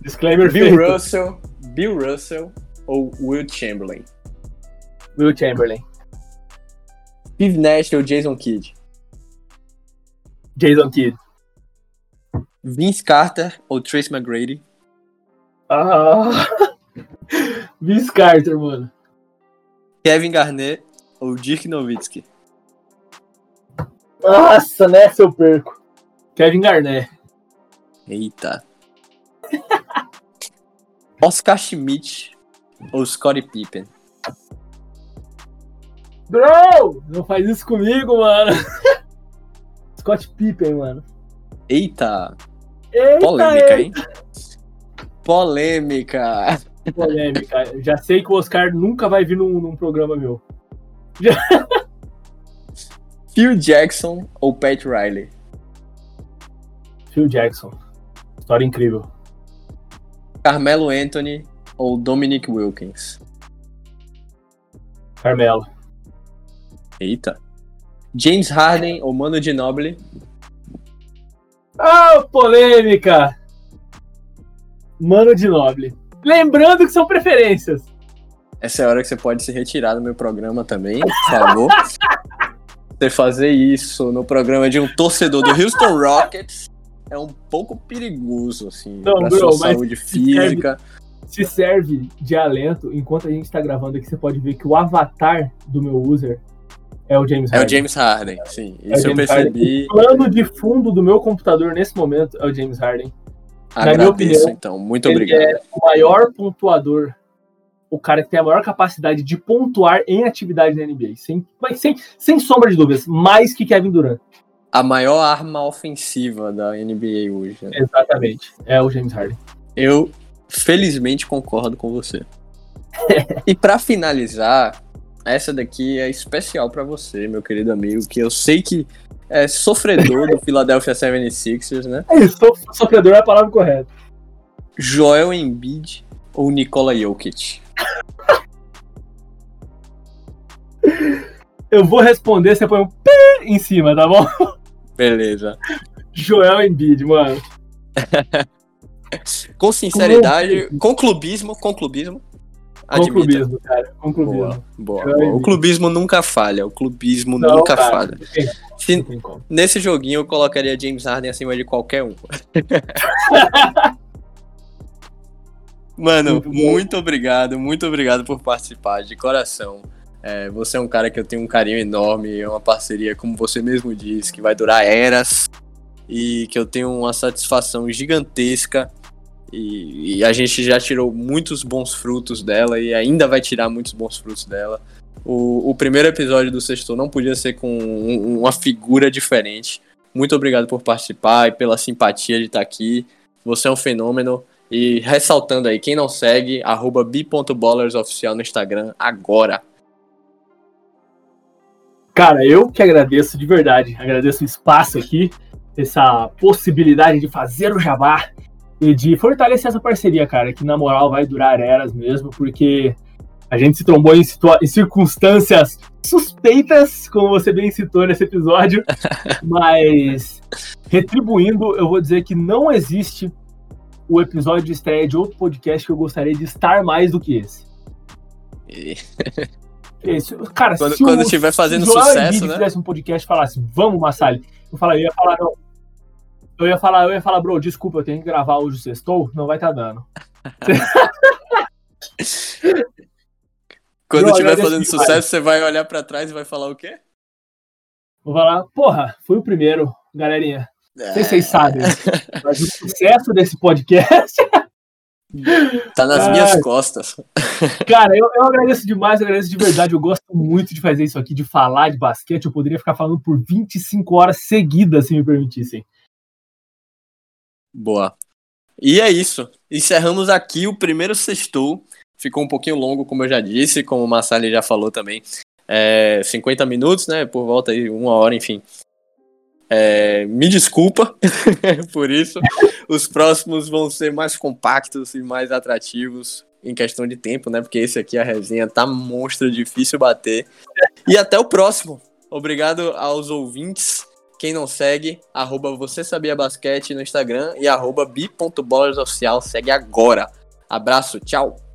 Disclaimer Bill feito. Russell, Bill Russell ou Will Chamberlain? Will Chamberlain. Steve Nash ou Jason Kidd? Jason Kidd. Vince Carter ou Trace McGrady? Ah! Vince Carter, mano. Kevin Garnett ou Dirk Nowitzki? Nossa, nessa eu perco. Kevin Garnett. Eita. Oscar Schmidt ou Scottie Pippen? Bro! Não faz isso comigo, mano. Scott Pippen, mano. Eita. Eita Polêmica, hein? Polêmica. Polêmica. Já sei que o Oscar nunca vai vir num, num programa meu. Já... Phil Jackson ou Pat Riley? Phil Jackson. História incrível. Carmelo Anthony ou Dominic Wilkins? Carmelo. Eita. James Harden ou Mano Ginobili? Ah, polêmica! Mano Ginobili. Lembrando que são preferências. Essa é a hora que você pode se retirar do meu programa também, por favor. você fazer isso no programa de um torcedor do Houston Rockets é um pouco perigoso, assim, Não, pra bro, sua saúde física. Se serve, se serve de alento, enquanto a gente tá gravando aqui, você pode ver que o avatar do meu user é o James Harden. É o James Harden, sim. É isso eu percebi. Harden. O plano de fundo do meu computador nesse momento é o James Harden. Agradeço, opinião, então. Muito ele obrigado. é o maior pontuador, o cara que tem a maior capacidade de pontuar em atividade na NBA. Sem, sem, sem sombra de dúvidas. Mais que Kevin Durant a maior arma ofensiva da NBA hoje. Né? Exatamente. É o James Harden. Eu felizmente concordo com você. e para finalizar, essa daqui é especial para você, meu querido amigo, que eu sei que é sofredor do Philadelphia 76ers, né? É, sofredor é a palavra correta. Joel Embiid ou Nikola Jokic? Eu vou responder, você põe um P em cima, tá bom? Beleza. Joel Embiid, mano. com sinceridade, com clubismo, com clubismo. Com clubismo, cara. Com clubismo. Boa, boa, boa. O clubismo nunca falha. O clubismo Não, nunca cara, falha. Se, nesse joguinho eu colocaria James Harden acima de qualquer um. Mano, muito, muito obrigado, muito obrigado por participar, de coração. É, você é um cara que eu tenho um carinho enorme, é uma parceria, como você mesmo disse, que vai durar eras e que eu tenho uma satisfação gigantesca. E, e, a gente já tirou muitos bons frutos dela e ainda vai tirar muitos bons frutos dela. O, o primeiro episódio do Sexto não podia ser com um, uma figura diferente. Muito obrigado por participar e pela simpatia de estar aqui. Você é um fenômeno. E ressaltando aí, quem não segue, arroba b.ballersoficial no Instagram agora. Cara, eu que agradeço de verdade, agradeço o espaço aqui, essa possibilidade de fazer o jabá e de fortalecer essa parceria, cara, que na moral vai durar eras mesmo, porque a gente se trombou em, em circunstâncias suspeitas, como você bem citou nesse episódio, mas retribuindo, eu vou dizer que não existe o episódio de estreia de outro podcast que eu gostaria de estar mais do que esse. Esse, cara, quando, se quando estiver fazendo se sucesso, né? fizesse um podcast e falasse, vamos, Massali, eu, falaria, eu ia falar, não. Eu ia falar, eu ia falar, bro, desculpa, eu tenho que gravar hoje o sextou, não vai estar tá dando. quando bro, estiver fazendo sucesso, você vai olhar para trás e vai falar o quê? Vou falar, porra, fui o primeiro, galerinha. Não sei se vocês sabem, mas o sucesso desse podcast Tá nas ah, minhas costas. Cara, eu, eu agradeço demais, eu agradeço de verdade. Eu gosto muito de fazer isso aqui, de falar de basquete. Eu poderia ficar falando por 25 horas seguidas, se me permitissem. Boa. E é isso. Encerramos aqui o primeiro sextou. Ficou um pouquinho longo, como eu já disse, como o Massali já falou também. É, 50 minutos, né? Por volta aí, uma hora, enfim. É, me desculpa por isso. Os próximos vão ser mais compactos e mais atrativos em questão de tempo, né? Porque esse aqui, a resenha, tá monstro, difícil bater. E até o próximo. Obrigado aos ouvintes. Quem não segue, arroba você sabia basquete no Instagram e arroba bi.bolasoficial. Segue agora. Abraço, tchau.